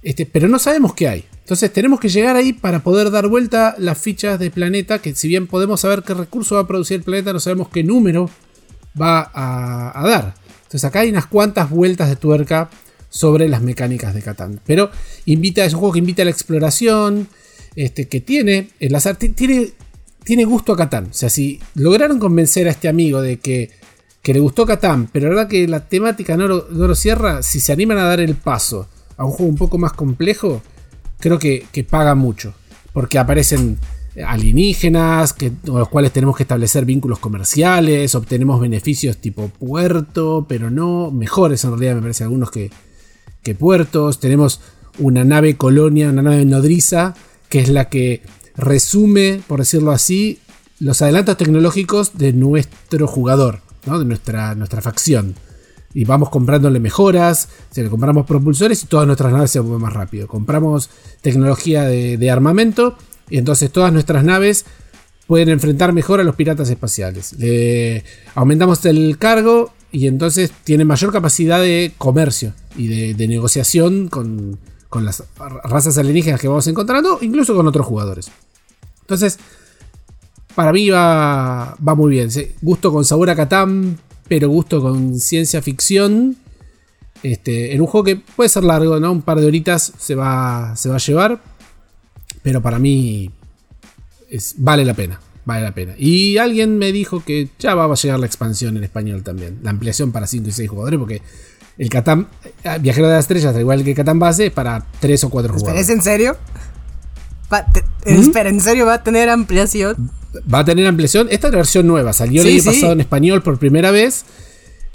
Este, pero no sabemos qué hay. Entonces tenemos que llegar ahí para poder dar vuelta las fichas del planeta. Que si bien podemos saber qué recurso va a producir el planeta, no sabemos qué número va a, a dar. Entonces acá hay unas cuantas vueltas de tuerca sobre las mecánicas de Catán. Pero invita, es un juego que invita a la exploración, este, que tiene, el azar, tiene, tiene gusto a Catán. O sea, si lograron convencer a este amigo de que, que le gustó Catán, pero la verdad que la temática no lo, cierra, si se animan a dar el paso a un juego un poco más complejo, creo que, que paga mucho. Porque aparecen alienígenas, con los cuales tenemos que establecer vínculos comerciales, obtenemos beneficios tipo puerto, pero no mejores en realidad, me parece algunos que, que puertos. Tenemos una nave colonia, una nave nodriza, que es la que resume, por decirlo así, los adelantos tecnológicos de nuestro jugador, ¿no? de nuestra, nuestra facción. Y vamos comprándole mejoras, se le compramos propulsores y todas nuestras naves se mueven más rápido. Compramos tecnología de, de armamento y entonces todas nuestras naves pueden enfrentar mejor a los piratas espaciales. Le aumentamos el cargo y entonces tiene mayor capacidad de comercio y de, negociación con, con las razas alienígenas que vamos encontrando, incluso con otros jugadores. Entonces, para mí va, va muy bien. Gusto con sabor a Catán, pero gusto con ciencia ficción. Este, en un juego que puede ser largo, ¿no? Un par de horitas se va, se va a llevar. Pero para mí es- vale la pena. Vale la pena. Y alguien me dijo que ya va a llegar la expansión en español también. La ampliación para 5 y 6 jugadores. Porque el Catán eh, Viajero de las Estrellas, al igual que el Catán base, es para 3 o 4 Espera, jugadores. ¿es en serio? Te- ¿Mm? Espera, ¿en serio va a tener ampliación? Va a tener ampliación. Esta es la versión nueva. Salió Sí, el año sí. pasado en español por primera vez.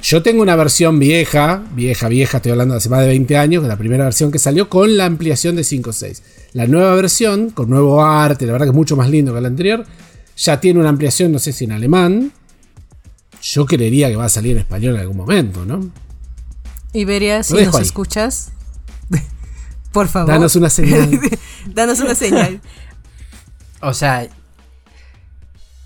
Yo tengo una versión vieja, vieja, vieja, estoy hablando de hace más de 20 años, la primera versión que salió con la ampliación de 5.6. La nueva versión, con nuevo arte, la verdad que es mucho más lindo que la anterior, ya tiene una ampliación, no sé si en alemán. Yo creería que va a salir en español en algún momento, ¿no? Iberia, si nos ahí. escuchas, [LAUGHS] por favor. Danos una señal. [LAUGHS] Danos una señal. O sea,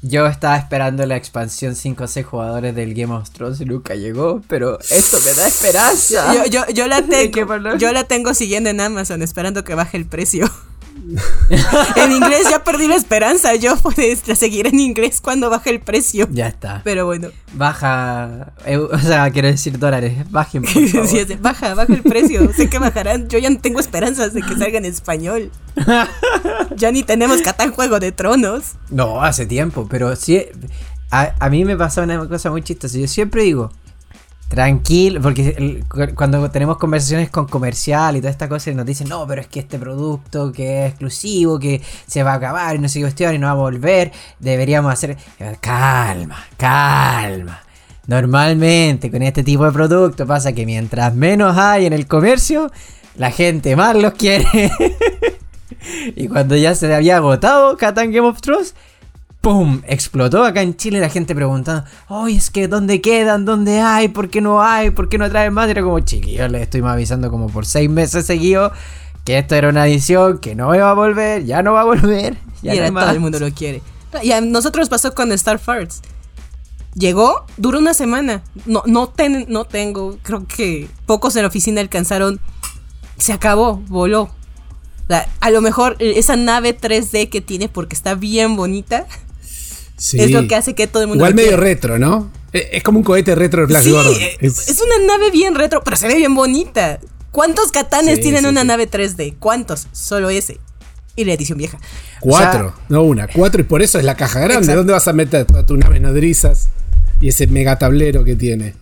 yo estaba esperando la expansión 5 o 6 jugadores del Game of Thrones y nunca llegó, pero esto me da esperanza. Yo, yo, yo la [LAUGHS] ¿De qué tengo, yo la tengo siguiendo en Amazon, esperando que baje el precio. [LAUGHS] en inglés ya perdí la esperanza. Yo pues, la seguiré en inglés cuando baje el precio. Ya está. Pero bueno, Baja, o sea, quiero decir dólares, bajen por [LAUGHS] favor. Sí, baja, baja el precio. Sé que bajarán. Yo ya no tengo esperanzas de que salga en español. [LAUGHS] Ya ni tenemos Catán Juego de Tronos. No, hace tiempo, pero sí. A, a mí me pasa una cosa muy chistosa. Yo siempre digo, tranquilo, porque cuando tenemos conversaciones con comercial y toda esta cosa, nos dicen, no, pero es que este producto que es exclusivo, que se va a acabar y no sé qué y no va a volver, deberíamos hacer. Calma, calma. Normalmente con este tipo de producto pasa que mientras menos hay en el comercio, la gente más los quiere. [LAUGHS] y cuando ya se había agotado Catan Game ¡pum! Explotó acá en Chile la gente preguntando, ¡Oye, es que dónde quedan! ¿Dónde hay? ¿Por qué no hay? ¿Por qué no traen más? Y era como, chiquillos, les estoy avisando como por seis meses seguidos que esto era una edición que no iba a volver, ya no va a volver. [LAUGHS] Ya y no más. todo el mundo lo quiere. Y a nosotros pasó con Star Farts. Llegó, duró una semana. No, no, ten- no tengo, creo que pocos en la oficina alcanzaron. Se acabó, voló. La- a lo mejor esa nave 3D que tiene, porque está bien bonita, Sí. es lo que hace que todo el mundo. Igual medio quiera. retro, ¿no? Es, es como un cohete retro de Flash Sí, Gordon. eh, Es- es una nave bien retro, pero se ve bien bonita. ¿Cuántos catanes Sí, tienen sí, una sí. nave 3D? ¿Cuántos? Solo ese. Y la edición vieja. Cuatro, O sea- no una, cuatro y por eso es la caja grande. Exacto. ¿Dónde vas a meter todas tus naves nodrizas y ese mega tablero que tiene?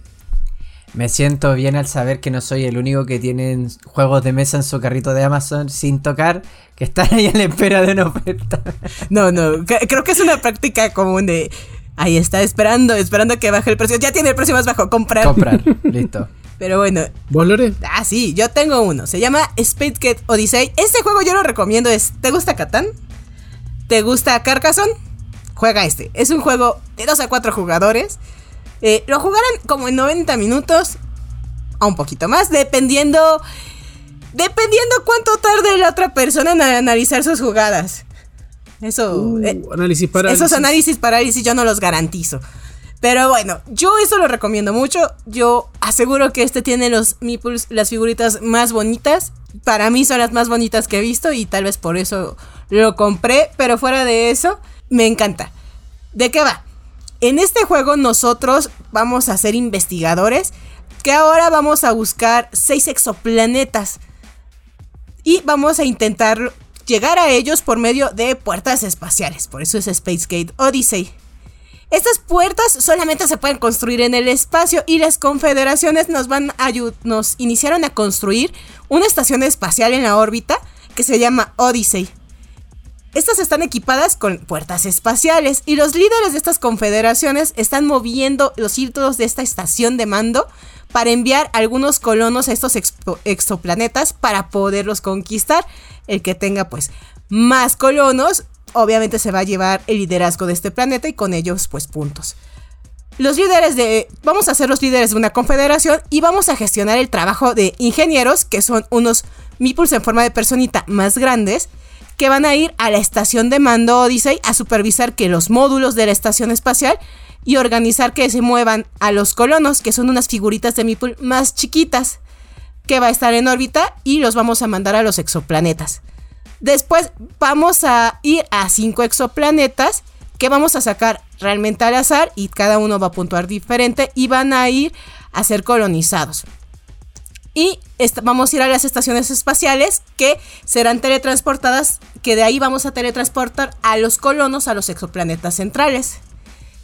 Me siento bien al saber que no soy el único que tiene juegos de mesa en su carrito de Amazon sin tocar, que están ahí a la espera de una oferta. No, no, cre- creo que es una práctica común de. Ahí está, esperando, esperando que baje el precio. Ya tiene el precio más bajo, comprar. Comprar, [LAUGHS] listo. Pero bueno, ¿Vos, Lore? ah, sí, yo tengo uno. Se llama Space Cat Odyssey. Este juego yo lo recomiendo. Es, ¿Te gusta Catán? ¿Te gusta Carcassonne? Juega este. Es un juego de 2 a 4 jugadores. Eh, lo jugarán como en 90 minutos. A un poquito más, dependiendo. Dependiendo cuánto tarde la otra persona en analizar sus jugadas. Eso. Uh, eh, análisis para. esos análisis parálisis yo no los garantizo. Pero bueno, yo eso lo recomiendo mucho. Yo aseguro que este tiene los meeples, las figuritas más bonitas. Para mí son las más bonitas que he visto y tal vez por eso lo compré. Pero fuera de eso, me encanta. ¿De qué va? En este juego nosotros vamos a ser investigadores que ahora vamos a buscar seis exoplanetas y vamos a intentar llegar a ellos por medio de puertas espaciales. Por eso es Space Gate Odyssey. Estas puertas solamente se pueden construir en el espacio y las confederaciones nos van nos iniciaron a construir una estación espacial en la órbita que se llama Odyssey. Estas están equipadas con puertas espaciales y los líderes de estas confederaciones están moviendo los hilos de esta estación de mando para enviar algunos colonos a estos exoplanetas para poderlos conquistar. El que tenga pues más colonos, obviamente se va a llevar el liderazgo de este planeta y con ellos pues puntos. Los líderes de... Vamos a ser los líderes de una confederación y vamos a gestionar el trabajo de ingenieros, que son unos meeples en forma de personita más grandes, que van a ir a la estación de mando Odyssey a supervisar que los módulos de la estación espacial y organizar que se muevan a los colonos, que son unas figuritas de meeple más chiquitas, que va a estar en órbita y los vamos a mandar a los exoplanetas. Después vamos a ir a cinco exoplanetas que vamos a sacar realmente al azar y cada uno va a puntuar diferente y van a ir a ser colonizados. Y vamos a ir a las estaciones espaciales que serán teletransportadas, que de ahí vamos a teletransportar a los colonos a los exoplanetas centrales.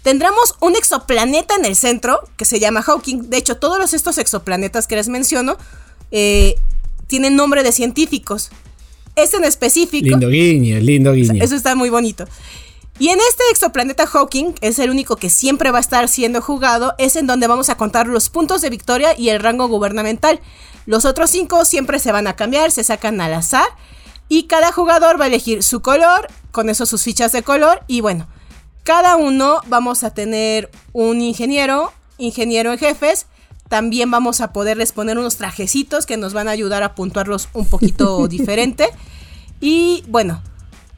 Tendremos un exoplaneta en el centro que se llama Hawking. De hecho, todos estos exoplanetas que les menciono eh, tienen nombre de científicos. Este en específico. Lindo guiño, lindo guiño. Eso está muy bonito. Y en este exoplaneta Hawking, es el único que siempre va a estar siendo jugado, es en donde vamos a contar los puntos de victoria y el rango gubernamental. Los otros cinco siempre se van a cambiar, se sacan al azar. Y cada jugador va a elegir su color, con eso sus fichas de color. Y bueno, cada uno vamos a tener un ingeniero, ingeniero en jefes. También vamos a poderles poner unos trajecitos que nos van a ayudar a puntuarlos un poquito [LAUGHS] diferente. Y bueno,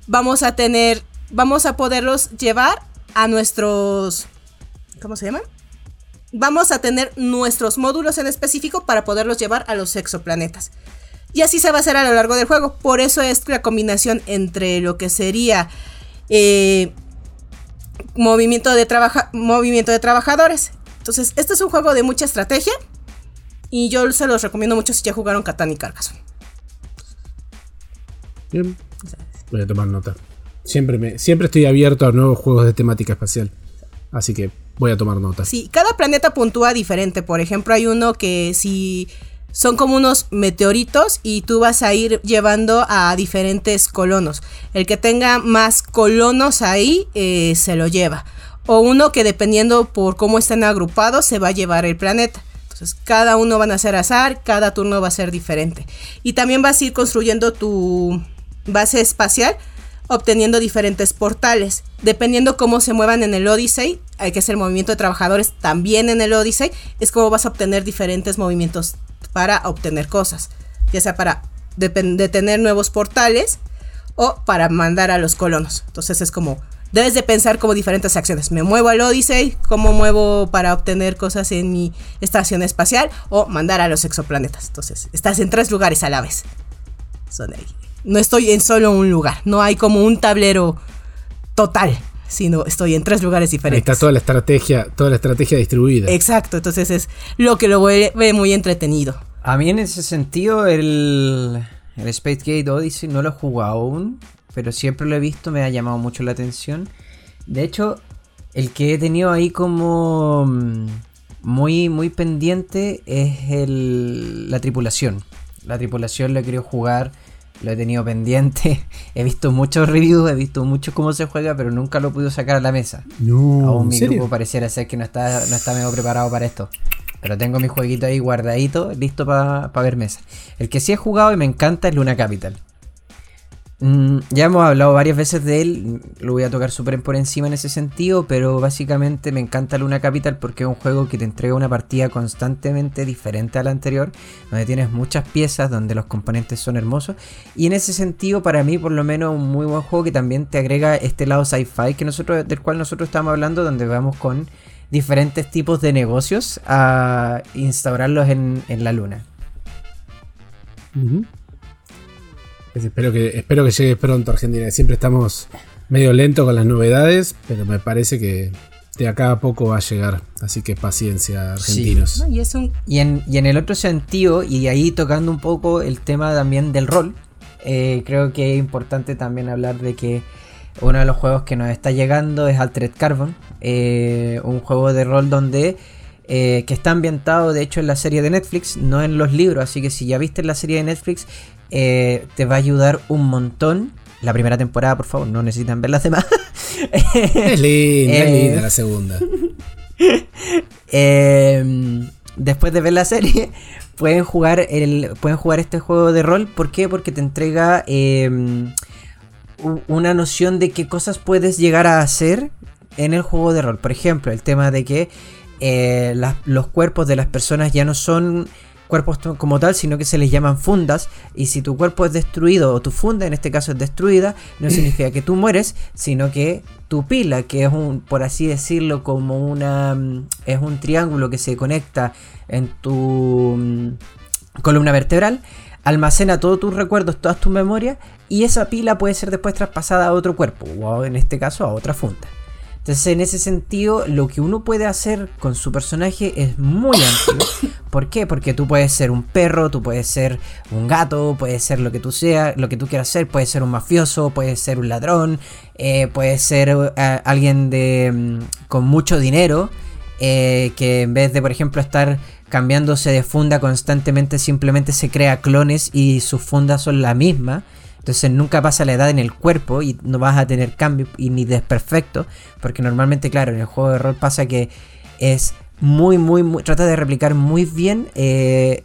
vamos a tener, vamos a poderlos llevar a nuestros, ¿cómo se llaman? Vamos a tener nuestros módulos en específico para poderlos llevar a los exoplanetas. Y así se va a hacer a lo largo del juego. Por eso es la combinación entre lo que sería eh, movimiento, de trabaja movimiento de trabajadores. Entonces, este es un juego de mucha estrategia. Y yo se los recomiendo mucho si ya jugaron Catán y Carcassonne. Bien. Voy a tomar nota. Siempre, me, siempre estoy abierto a nuevos juegos de temática espacial. Así que voy a tomar nota. Sí, cada planeta puntúa diferente. Por ejemplo, hay uno que si son como unos meteoritos y tú vas a ir llevando a diferentes colonos. El que tenga más colonos ahí eh, se lo lleva. O uno que dependiendo por cómo estén agrupados se va a llevar el planeta. Entonces cada uno van a ser azar, cada turno va a ser diferente. Y también vas a ir construyendo tu base espacial obteniendo diferentes portales. Dependiendo cómo se muevan en el Odyssey, hay que hacer movimiento de trabajadores también en el Odyssey, es como vas a obtener diferentes movimientos para obtener cosas. Ya sea para detener nuevos portales o para mandar a los colonos. Entonces es como, debes de pensar como diferentes acciones. Me muevo al Odyssey, cómo muevo para obtener cosas en mi estación espacial o mandar a los exoplanetas. Entonces, estás en tres lugares a la vez. Son ahí. No estoy en solo un lugar, no hay como un tablero total, sino estoy en tres lugares Ahí diferentes. está toda la estrategia, toda la estrategia distribuida. Exacto, entonces es lo que lo vuelve muy entretenido. A mí en ese sentido el, el Space Gate Odyssey no lo he jugado aún, pero siempre lo he visto, me ha llamado mucho la atención. De hecho, el que he tenido ahí como mm, muy, muy pendiente es el, la tripulación. La tripulación lo he querido jugar, lo he tenido pendiente. [LAUGHS] He visto muchos reviews, he visto mucho cómo se juega, pero nunca lo he podido sacar a la mesa. No, Aún ¿en mi serio? grupo pareciera ser que no está, no está medio preparado para esto. Pero tengo mi jueguito ahí guardadito, listo para ver mesa. El que sí he jugado y me encanta es Luna Capital. Mm, ya hemos hablado varias veces de él, lo voy a tocar súper por encima en ese sentido, pero básicamente me encanta Luna Capital porque es un juego que te entrega una partida constantemente diferente a la anterior, donde tienes muchas piezas, donde los componentes son hermosos, y en ese sentido para mí por lo menos un muy buen juego que también te agrega este lado sci-fi del cual nosotros estamos hablando, donde vamos con diferentes tipos de negocios a instaurarlos en, la luna. Pues espero, que, espero que llegue pronto a Argentina. Siempre estamos medio lento con las novedades, pero me parece que de acá a poco va a llegar. Así que paciencia, argentinos. ¿no? Y es un Y en, y en el otro sentido, y ahí tocando un poco el tema también del rol, eh, creo que es importante también hablar de que uno de los juegos que nos está llegando es Altered Carbon, eh, un juego de rol donde eh, que está ambientado de hecho en la serie de Netflix, no en los libros, así que si ya viste la serie de Netflix, eh, te va a ayudar un montón. La primera temporada, por favor, no necesitan ver las demás. [LAUGHS] Es linda, Eh. es linda la segunda. [LAUGHS] Eh, después de ver la serie, [LAUGHS] pueden jugar, el, pueden jugar este juego de rol. ¿Por qué? Porque te entrega em, una noción de qué cosas puedes llegar a hacer en el juego de rol. Por ejemplo, el tema de que eh, los cuerpos de las personas ya no son cuerpos como tal, sino que se les llaman fundas. Y si tu cuerpo es destruido o tu funda en este caso es destruida, no [LAUGHS] significa que tú mueres, sino que tu pila, que es un, por así decirlo, como una, mm, es un triángulo que se conecta en tu mm, columna vertebral, almacena todos tus recuerdos, todas tus memorias, y esa pila puede ser después traspasada a otro cuerpo, o en este caso a otra funda. Entonces, en ese sentido, lo que uno puede hacer con su personaje es muy amplio. [COUGHS] ¿Por qué? Porque tú puedes ser un perro, tú puedes ser un gato, puedes ser lo que tú seas, lo que tú quieras ser, puedes ser un mafioso, puedes ser un ladrón, eh, puedes ser eh, alguien de mm, con mucho dinero, eh, que en vez de, por ejemplo, estar cambiándose de funda constantemente, simplemente se crea clones y sus fundas son la misma. Entonces nunca pasa la edad en el cuerpo y no vas a tener cambio y ni desperfecto. Porque normalmente, claro, en el juego de rol pasa que es muy, muy, muy. Trata de replicar muy bien eh,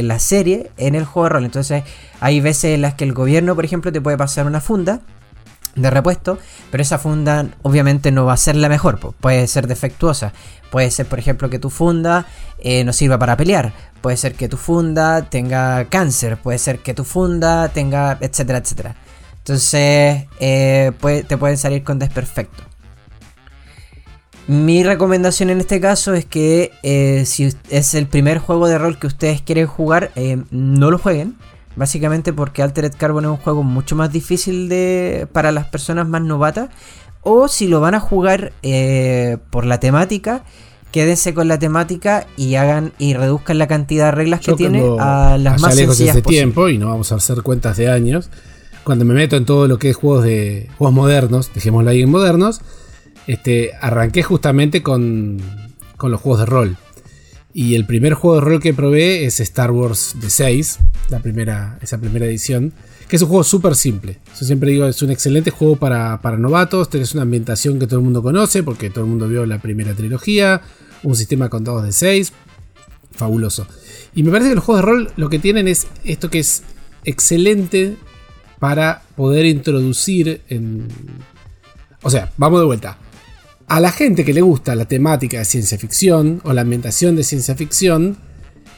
la serie en el juego de rol. Entonces hay veces en las que el gobierno, por ejemplo, te puede pasar una funda de repuesto, pero esa funda obviamente no va a ser la mejor, puede ser defectuosa, puede ser por ejemplo que tu funda eh, no sirva para pelear, puede ser que tu funda tenga cáncer, puede ser que tu funda tenga etcétera, etcétera. Entonces eh, te pueden salir con desperfecto. Mi recomendación en este caso es que eh, si es el primer juego de rol que ustedes quieren jugar, no lo jueguen Básicamente porque Altered Carbon es un juego mucho más difícil de, para las personas más novatas. O si lo van a jugar eh, por la temática, quédense con la temática y hagan y reduzcan la cantidad de reglas que tiene a las más sencillas de tiempo y no vamos a hacer cuentas de años. Cuando me meto en todo lo que es juegos de juegos modernos, dejémoslo ahí en modernos, este, arranqué justamente con, con los juegos de rol. Y el primer juego de rol que probé es Star Wars The 6, la primera, esa primera edición, que es un juego súper simple. Yo siempre digo, es un excelente juego para, para novatos, tenés una ambientación que todo el mundo conoce, porque todo el mundo vio la primera trilogía, un sistema con dados de 6, fabuloso. Y me parece que los juegos de rol lo que tienen es esto que es excelente para poder introducir en... O sea, vamos de vuelta a la gente que le gusta la temática de ciencia ficción o la ambientación de ciencia ficción,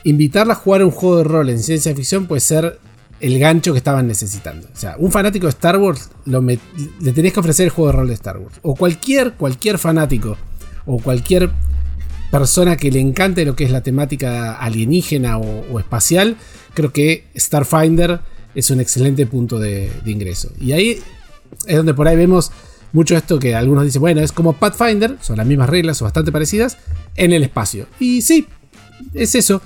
invitarla a jugar un juego de rol en ciencia ficción puede ser el gancho que estaban necesitando. O sea, un fanático de Star Wars le tenés que ofrecer el juego de rol de Star Wars. O cualquier, cualquier fanático o cualquier persona que le encante lo que es la temática alienígena o, espacial, creo que Starfinder es un excelente punto de, de ingreso. Y ahí es donde por ahí vemos mucho esto que algunos dicen, bueno, es como Pathfinder, son las mismas reglas o bastante parecidas, en el espacio. Y sí, es eso.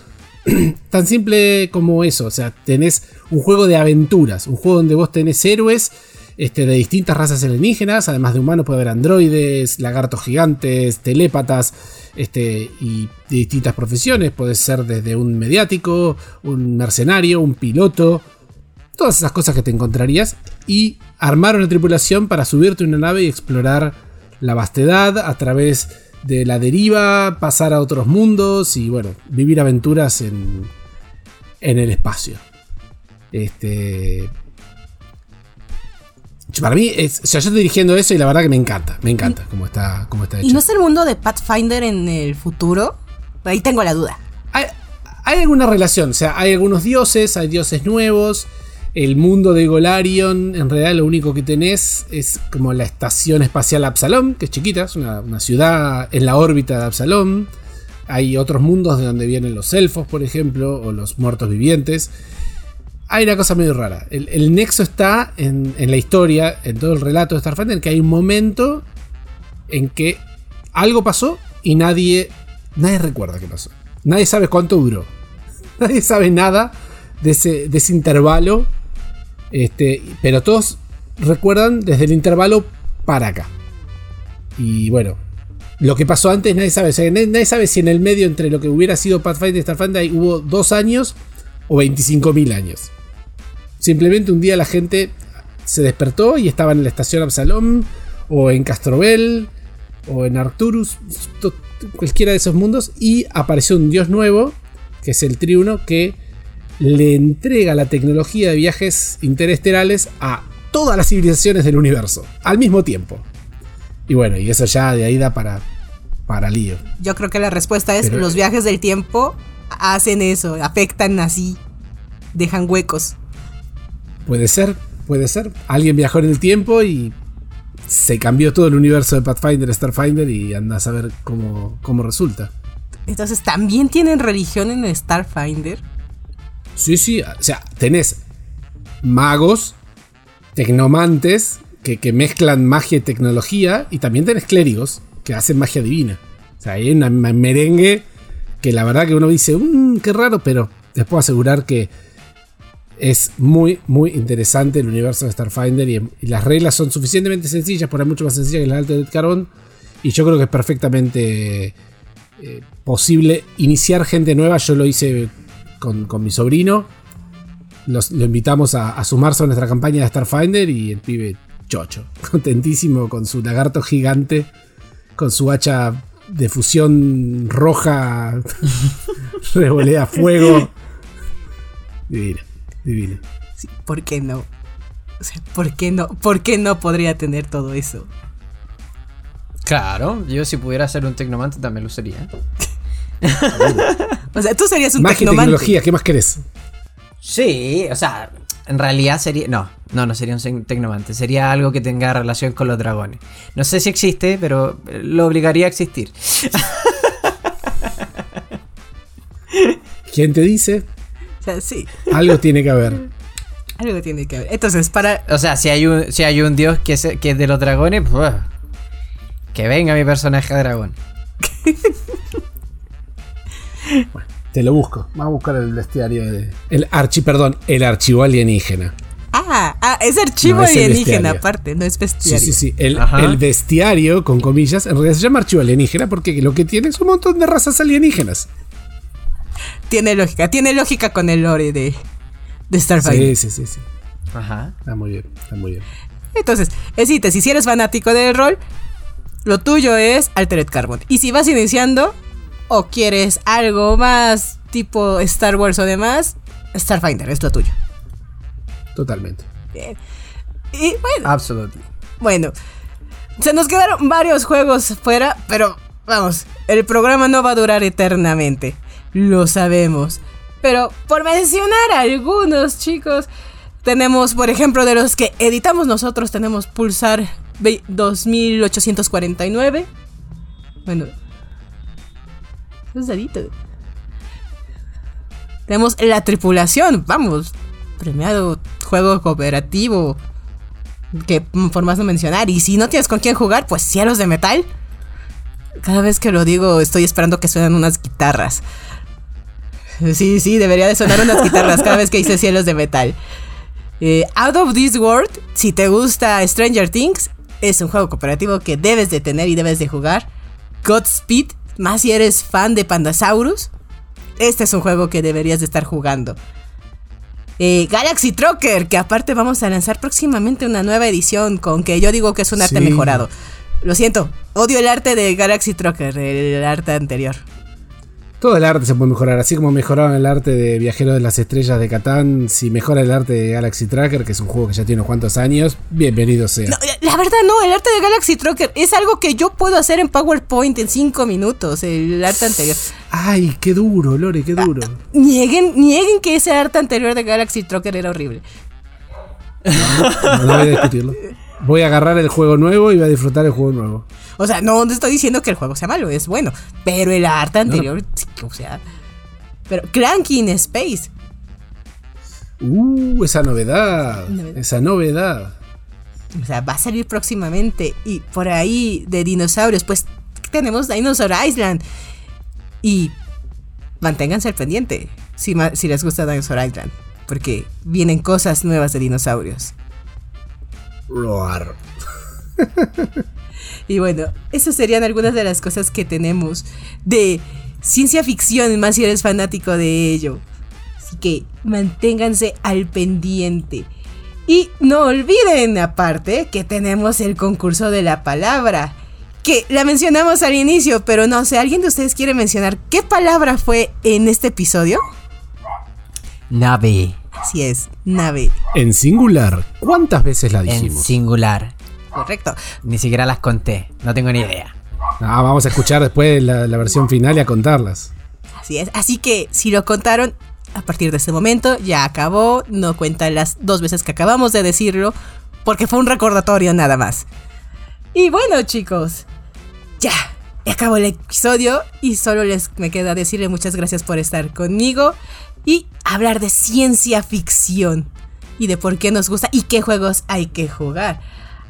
[CLEARS THROAT] Tan simple como eso. O sea, tenés un juego de aventuras, un juego donde vos tenés héroes este, de distintas razas alienígenas, además de humanos puede haber androides, lagartos gigantes, telépatas, este, y de distintas profesiones. Puede ser desde un mediático, un mercenario, un piloto, todas esas cosas que te encontrarías y armar una tripulación para subirte a una nave y explorar la vastedad a través de la deriva, pasar a otros mundos y bueno, vivir aventuras en, en el espacio. Este. Para mí, es, o sea, yo estoy dirigiendo eso y la verdad que me encanta, me encanta cómo está, cómo está hecho. ¿Y no es el mundo de Pathfinder en el futuro? Ahí tengo la duda. Hay, hay alguna relación, o sea, hay algunos dioses, hay dioses nuevos, el mundo de Golarion, en realidad lo único que tenés es como la estación espacial Absalom, que es chiquita, es una, ciudad en la órbita de Absalom. Hay otros mundos de donde vienen los elfos, por ejemplo, o los muertos vivientes. Hay una cosa medio rara. El, nexo está en, la historia, en todo el relato de Starfighter, en que hay un momento en que algo pasó y nadie, nadie recuerda qué pasó. Nadie sabe cuánto duró. [LAUGHS] Nadie sabe nada de ese, de ese intervalo este, pero todos recuerdan desde el intervalo para acá. Y bueno, lo que pasó antes nadie sabe. nadie, sabe si en el medio entre lo que hubiera sido Pathfinder y Starfinder hubo dos años o 25.000 años. Simplemente un día la gente se despertó y estaba en la estación Absalom o en Castrobel o en Arcturus, to- cualquiera de esos mundos, y apareció un dios nuevo, que es el Triuno, que le entrega la tecnología de viajes interesterales a todas las civilizaciones del universo, al mismo tiempo. Y bueno, y eso ya de ahí da para, para lío. Yo creo que la respuesta es Pero- los viajes del tiempo hacen eso, afectan así, dejan huecos. Puede ser, puede ser. Alguien viajó en el tiempo y se cambió todo el universo de Pathfinder, Starfinder y anda a saber cómo, cómo resulta. Entonces, ¿también tienen religión en Starfinder? Sí, sí, o sea, tenés magos, tecnomantes que, que mezclan magia y tecnología y también tenés clérigos que hacen magia divina. O sea, hay una merengue que la verdad que uno dice, "Mm, qué raro, pero les puedo asegurar que es muy, muy interesante el universo de Starfinder y, las reglas son suficientemente sencillas, por ahí mucho más sencillas que las de Carbon. Y yo creo que es perfectamente eh, posible iniciar gente nueva. Yo lo hice con, con mi sobrino. Los- lo invitamos a, a sumarse a nuestra campaña de Starfinder y el pibe chocho, [LAUGHS] contentísimo con su lagarto gigante, con su hacha de fusión roja, [LAUGHS] revolea fuego. Divino, divino. Sí, ¿Por qué no? O sea, ¿por qué no? ¿Por qué no podría tener todo eso? Claro, yo si pudiera ser un tecnomante también lo sería. [LAUGHS] [LAUGHS] O sea, tú serías un Magia tecnomante. tecnología, ¿qué más querés? Sí, o sea, en realidad sería. No, no, no sería un tecnomante. Sería algo que tenga relación con los dragones. No sé si existe, pero eh, lo obligaría a existir. ¿Quién te dice? O sea, sí, Algo tiene que haber. [LAUGHS] algo tiene que ver. Entonces, para. O sea, si hay un, si hay un dios que es, que es de los dragones, pues. Que venga mi personaje dragón. [LAUGHS] Te lo busco. Vamos a buscar el bestiario de. El archi, perdón, el archivo alienígena. Ah, ah, es archivo No, es el alienígena aparte, no es Sí, bestiario. sí, sí. El, Ajá. el bestiario, con comillas, en realidad se llama archivo alienígena porque lo que tiene es un montón de razas alienígenas. Tiene lógica, tiene lógica con el lore de, de Starfighter. Sí, sí, sí, sí. Ajá. Está muy bien, está muy bien. Entonces, Esite, si eres fanático del rol, lo tuyo es Altered Carbon. Y si vas iniciando o quieres algo más tipo Star Wars o demás, Starfinder es lo tuyo. Totalmente. Bien. Y bueno, Absolutely. bueno, se nos quedaron varios juegos fuera, pero vamos, el programa no va a durar eternamente. Lo sabemos. Pero por mencionar algunos, chicos, tenemos, por ejemplo, de los que editamos nosotros, tenemos Pulsar ve- 2849. Bueno, es dadito. Tenemos La Tripulación, vamos, premiado juego cooperativo que por más no mencionar. Y si no tienes con quién jugar, pues cielos de metal. Cada vez que lo digo, estoy esperando que suenan unas guitarras. Sí, sí, debería de sonar unas guitarras cada vez que dice cielos de metal. Eh, Out of This World, si te gusta Stranger Things, es un juego cooperativo que debes de tener y debes de jugar. Godspeed, más si eres fan de Pandasaurus, este es un juego que deberías de estar jugando. Eh, Galaxy Trucker, que aparte vamos a lanzar próximamente una nueva edición con que yo digo que es un arte Sí. mejorado. Lo siento, odio el arte de Galaxy Trucker, el arte anterior. Todo el arte se puede mejorar, así como mejoraron el arte de Viajero de las Estrellas de Catán, si mejora el arte de Galaxy Tracker, que es un juego que ya tiene unos cuantos años, bienvenido sea. No, la- verdad no, el arte de Galaxy Trucker es algo que yo puedo hacer en PowerPoint en 5 minutos, el arte anterior. Ay, qué duro, Lore, qué duro. Nieguen, nieguen que ese arte anterior de Galaxy Trucker era horrible. No, no voy a discutirlo. [LAUGHS] Voy a agarrar el juego nuevo y voy a disfrutar el juego nuevo. O sea, no te estoy diciendo que el juego sea malo, es bueno. Pero el arte anterior, o sea. Pero Clanky in Space. Uh, esa novedad. Novedad. Esa novedad. O sea, va a salir próximamente. Y por ahí de dinosaurios, pues tenemos Dinosaur Island. Y manténganse al pendiente si les gusta Dinosaur Island. Porque vienen cosas nuevas de dinosaurios. Roar. Y bueno, esas serían algunas de las cosas que tenemos de ciencia ficción, más si eres fanático de ello. Así que manténganse al pendiente. Y no olviden, aparte, que tenemos el concurso de la palabra. que la mencionamos al inicio, pero no sé, ¿alguien de ustedes quiere mencionar qué palabra fue en este episodio? Nave. Así es, nave. En singular, ¿cuántas veces la En dijimos? singular. Correcto. Ni siquiera las conté. No tengo ni idea. Ah, vamos a escuchar después la, la versión final y a contarlas. Así es. Así que si lo contaron, a partir de este momento ya acabó. No cuentan las dos veces que acabamos de decirlo, porque fue un recordatorio nada más. Y bueno, chicos, ya. Acabó el episodio y solo les me queda decirle muchas gracias por estar conmigo y hablar de ciencia ficción y de por qué nos gusta y qué juegos hay que jugar.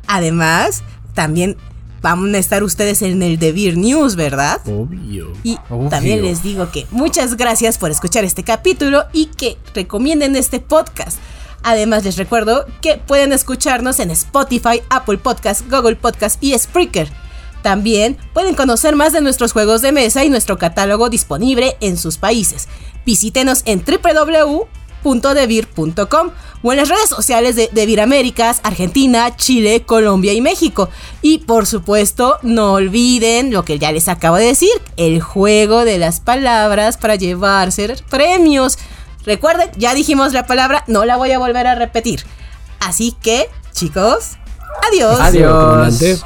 Además, también van a estar ustedes en el The Beer News, ¿verdad? Obvio. Y Obvio. también les digo que muchas gracias por escuchar este capítulo y que recomienden este podcast. Además les recuerdo que pueden escucharnos en Spotify, Apple Podcast, Google Podcast y Spreaker. También pueden conocer más de nuestros juegos de mesa y nuestro catálogo disponible en sus países. Visítenos en www.devir.com o en las redes sociales de Devir Américas, Argentina, Chile, Colombia y México. Y por supuesto, no olviden lo que ya les acabo de decir, el juego de las palabras para llevarse premios. Recuerden, ya dijimos la palabra, no la voy a volver a repetir. Así que, chicos, adiós. Adiós.